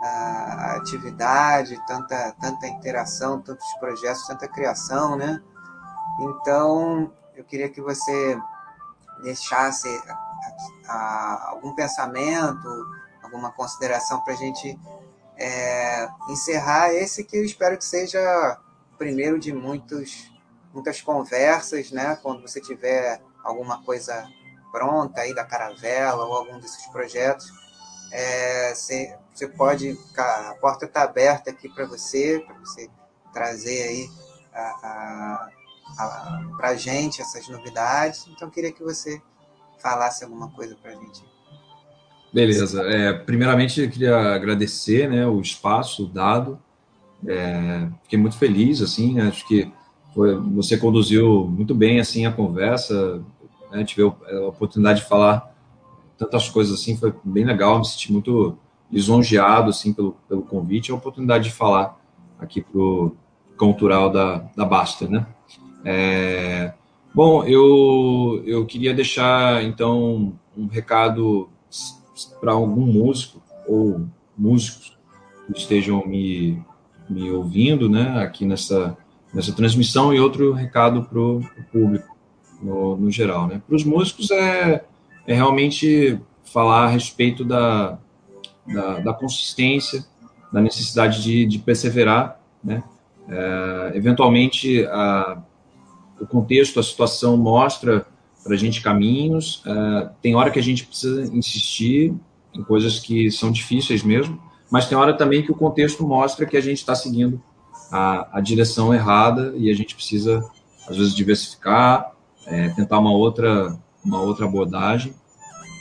a atividade, tanta, tanta interação, tantos projetos, tanta criação, né? Então, eu queria que você deixasse a, a, algum pensamento, alguma consideração para a gente é, encerrar esse que eu espero que seja o primeiro de muitos, muitas conversas, né? Quando você tiver alguma coisa pronta aí da caravela ou algum desses projetos, é, você, você pode, a porta está aberta aqui para você, para você trazer aí para a gente essas novidades. Então, queria que você falasse alguma coisa para a gente. Beleza. É, primeiramente, eu queria agradecer né, o espaço dado. É, fiquei muito feliz, assim, né, acho que foi, você conduziu muito bem assim a conversa, né, tive a oportunidade de falar tantas coisas assim, foi bem legal, me senti muito lisonjeado assim pelo, pelo convite, a oportunidade de falar aqui pro cultural da, da Basta, né? É, bom, eu, eu queria deixar então um recado para algum músico ou músicos que estejam me, me ouvindo, né, aqui nessa, nessa transmissão e outro recado para o público no, no geral, né? Para os músicos é é realmente falar a respeito da, da, da consistência, da necessidade de, de perseverar, né? É, eventualmente, a, o contexto, a situação mostra para a gente caminhos, é, tem hora que a gente precisa insistir em coisas que são difíceis mesmo, mas tem hora também que o contexto mostra que a gente está seguindo a, a, direção errada e a gente precisa, às vezes, diversificar, é, tentar uma outra, uma outra abordagem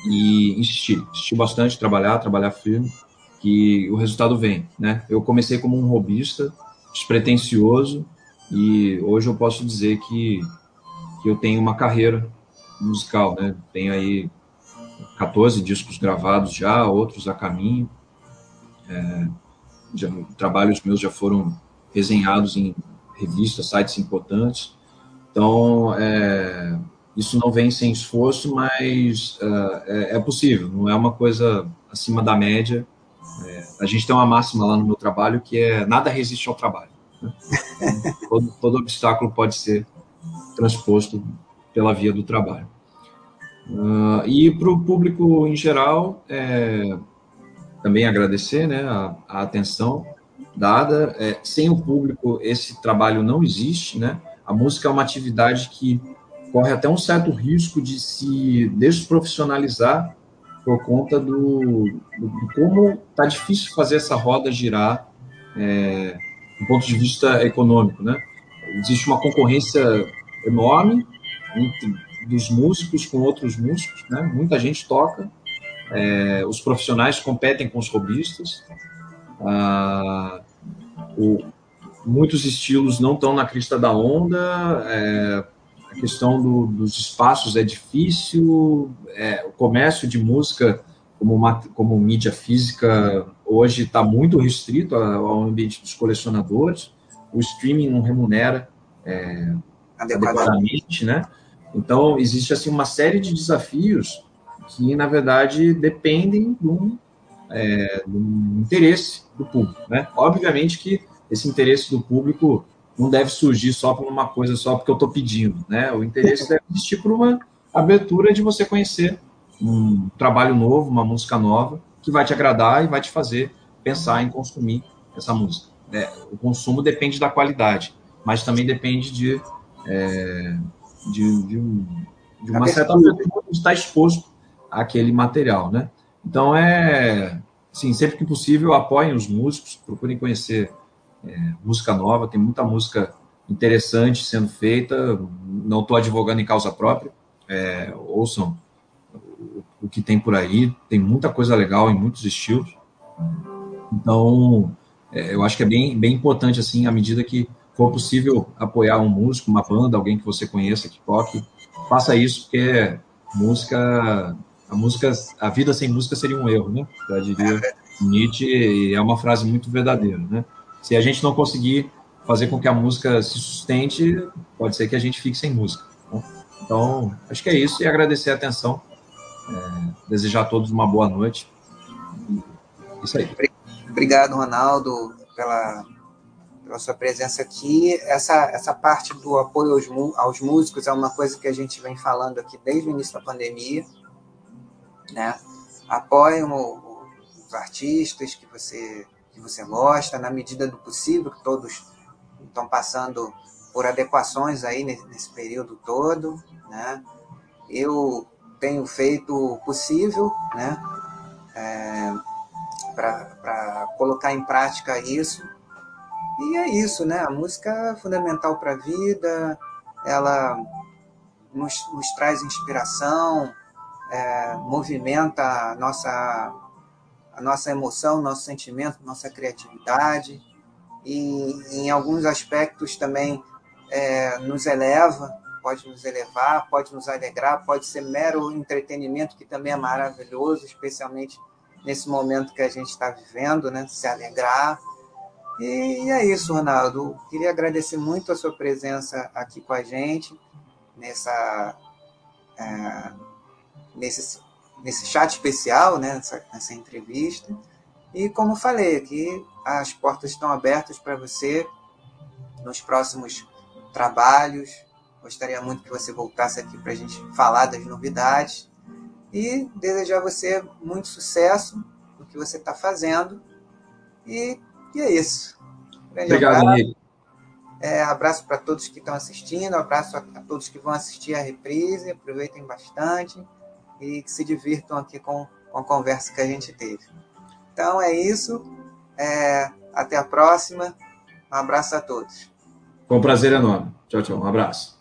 e insistir, insistir bastante, trabalhar, trabalhar firme, que o resultado vem, né? Eu comecei como um robista, despretensioso, e hoje eu posso dizer que, que eu tenho uma carreira musical, né? Tenho aí 14 discos gravados já, outros a caminho. É, já, trabalhos meus já foram resenhados em revistas, sites importantes. Então, é, isso não vem sem esforço, mas uh, é, é, possível, não é uma coisa acima da média. É, a gente tem uma máxima lá no meu trabalho que é nada resiste ao trabalho. Né? todo, todo, obstáculo pode ser transposto pela via do trabalho. Uh, e para o público em geral, é, também agradecer né, a, a atenção dada. É, sem o público, esse trabalho não existe. Né? A música é uma atividade que corre até um certo risco de se desprofissionalizar por conta do, do, do como está difícil fazer essa roda girar é, do ponto de vista econômico, né? Existe uma concorrência enorme entre, dos músicos com outros músicos, né? Muita gente toca, é, os profissionais competem com os robistas, ah, o, muitos estilos não estão na crista da onda, é, a questão do, dos espaços é difícil, é, o comércio de música como, uma, como mídia física hoje está muito restrito ao ambiente dos colecionadores, o streaming não remunera é, adequadamente, né? Então, existe assim uma série de desafios que, na verdade, dependem de um, é, de um interesse do público, né? Obviamente que esse interesse do público não deve surgir só por uma coisa só porque eu estou pedindo, né? O interesse deve existir por uma abertura de você conhecer um trabalho novo, uma música nova, que vai te agradar e vai te fazer pensar em consumir essa música. É, o consumo depende da qualidade, mas também depende de, é, de, de, um, de, uma certa abertura de estar exposto àquele material, né? Então, é, assim, sempre que possível, apoiem os músicos, procurem conhecer é, música nova, tem muita música interessante sendo feita, não estou advogando em causa própria, é, ouçam o, que tem por aí, tem muita coisa legal em muitos estilos, então é, eu acho que é bem, bem importante, assim, à medida que for possível apoiar um músico, uma banda, alguém que você conheça, que toque, faça isso, porque música, a música, a vida sem música seria um erro, né? Eu diria Nietzsche, e é uma frase muito verdadeira, né? Se a gente não conseguir fazer com que a música se sustente, pode ser que a gente fique sem música. Né? Então, acho que é isso e agradecer a atenção. É, desejar a todos uma boa noite. Isso aí. Obrigado, Ronaldo, pela, pela sua presença aqui. Essa, essa parte do apoio aos, aos músicos é uma coisa que a gente vem falando aqui desde o início da pandemia. Né? Apoiem os artistas que você que você gosta, na medida do possível, que todos estão passando por adequações aí nesse período todo, né? Eu tenho feito o possível, né? É, para colocar em prática isso. E é isso, né? A música é fundamental para a vida, ela nos, nos traz inspiração, é, movimenta a nossa a nossa emoção, nosso sentimento, nossa criatividade e em alguns aspectos também é, nos eleva, pode nos elevar, pode nos alegrar, pode ser mero entretenimento que também é maravilhoso, especialmente nesse momento que a gente está vivendo, né? Se alegrar. E é isso, Ronaldo. Queria agradecer muito a sua presença aqui com a gente nessa é, nesse nesse chat especial, né, nessa, nessa entrevista. E como falei aqui, as portas estão abertas para você nos próximos trabalhos. Gostaria muito que você voltasse aqui para a gente falar das novidades e desejar a você muito sucesso no que você está fazendo. E, e, é isso. Grande Obrigado, abraço. É, abraço para todos que estão assistindo, abraço a, a todos que vão assistir a reprise. Aproveitem bastante e que se divirtam aqui com, com a conversa que a gente teve. Então é isso. É, até a próxima. Um abraço a todos. Com prazer enorme. Tchau, tchau. Um abraço.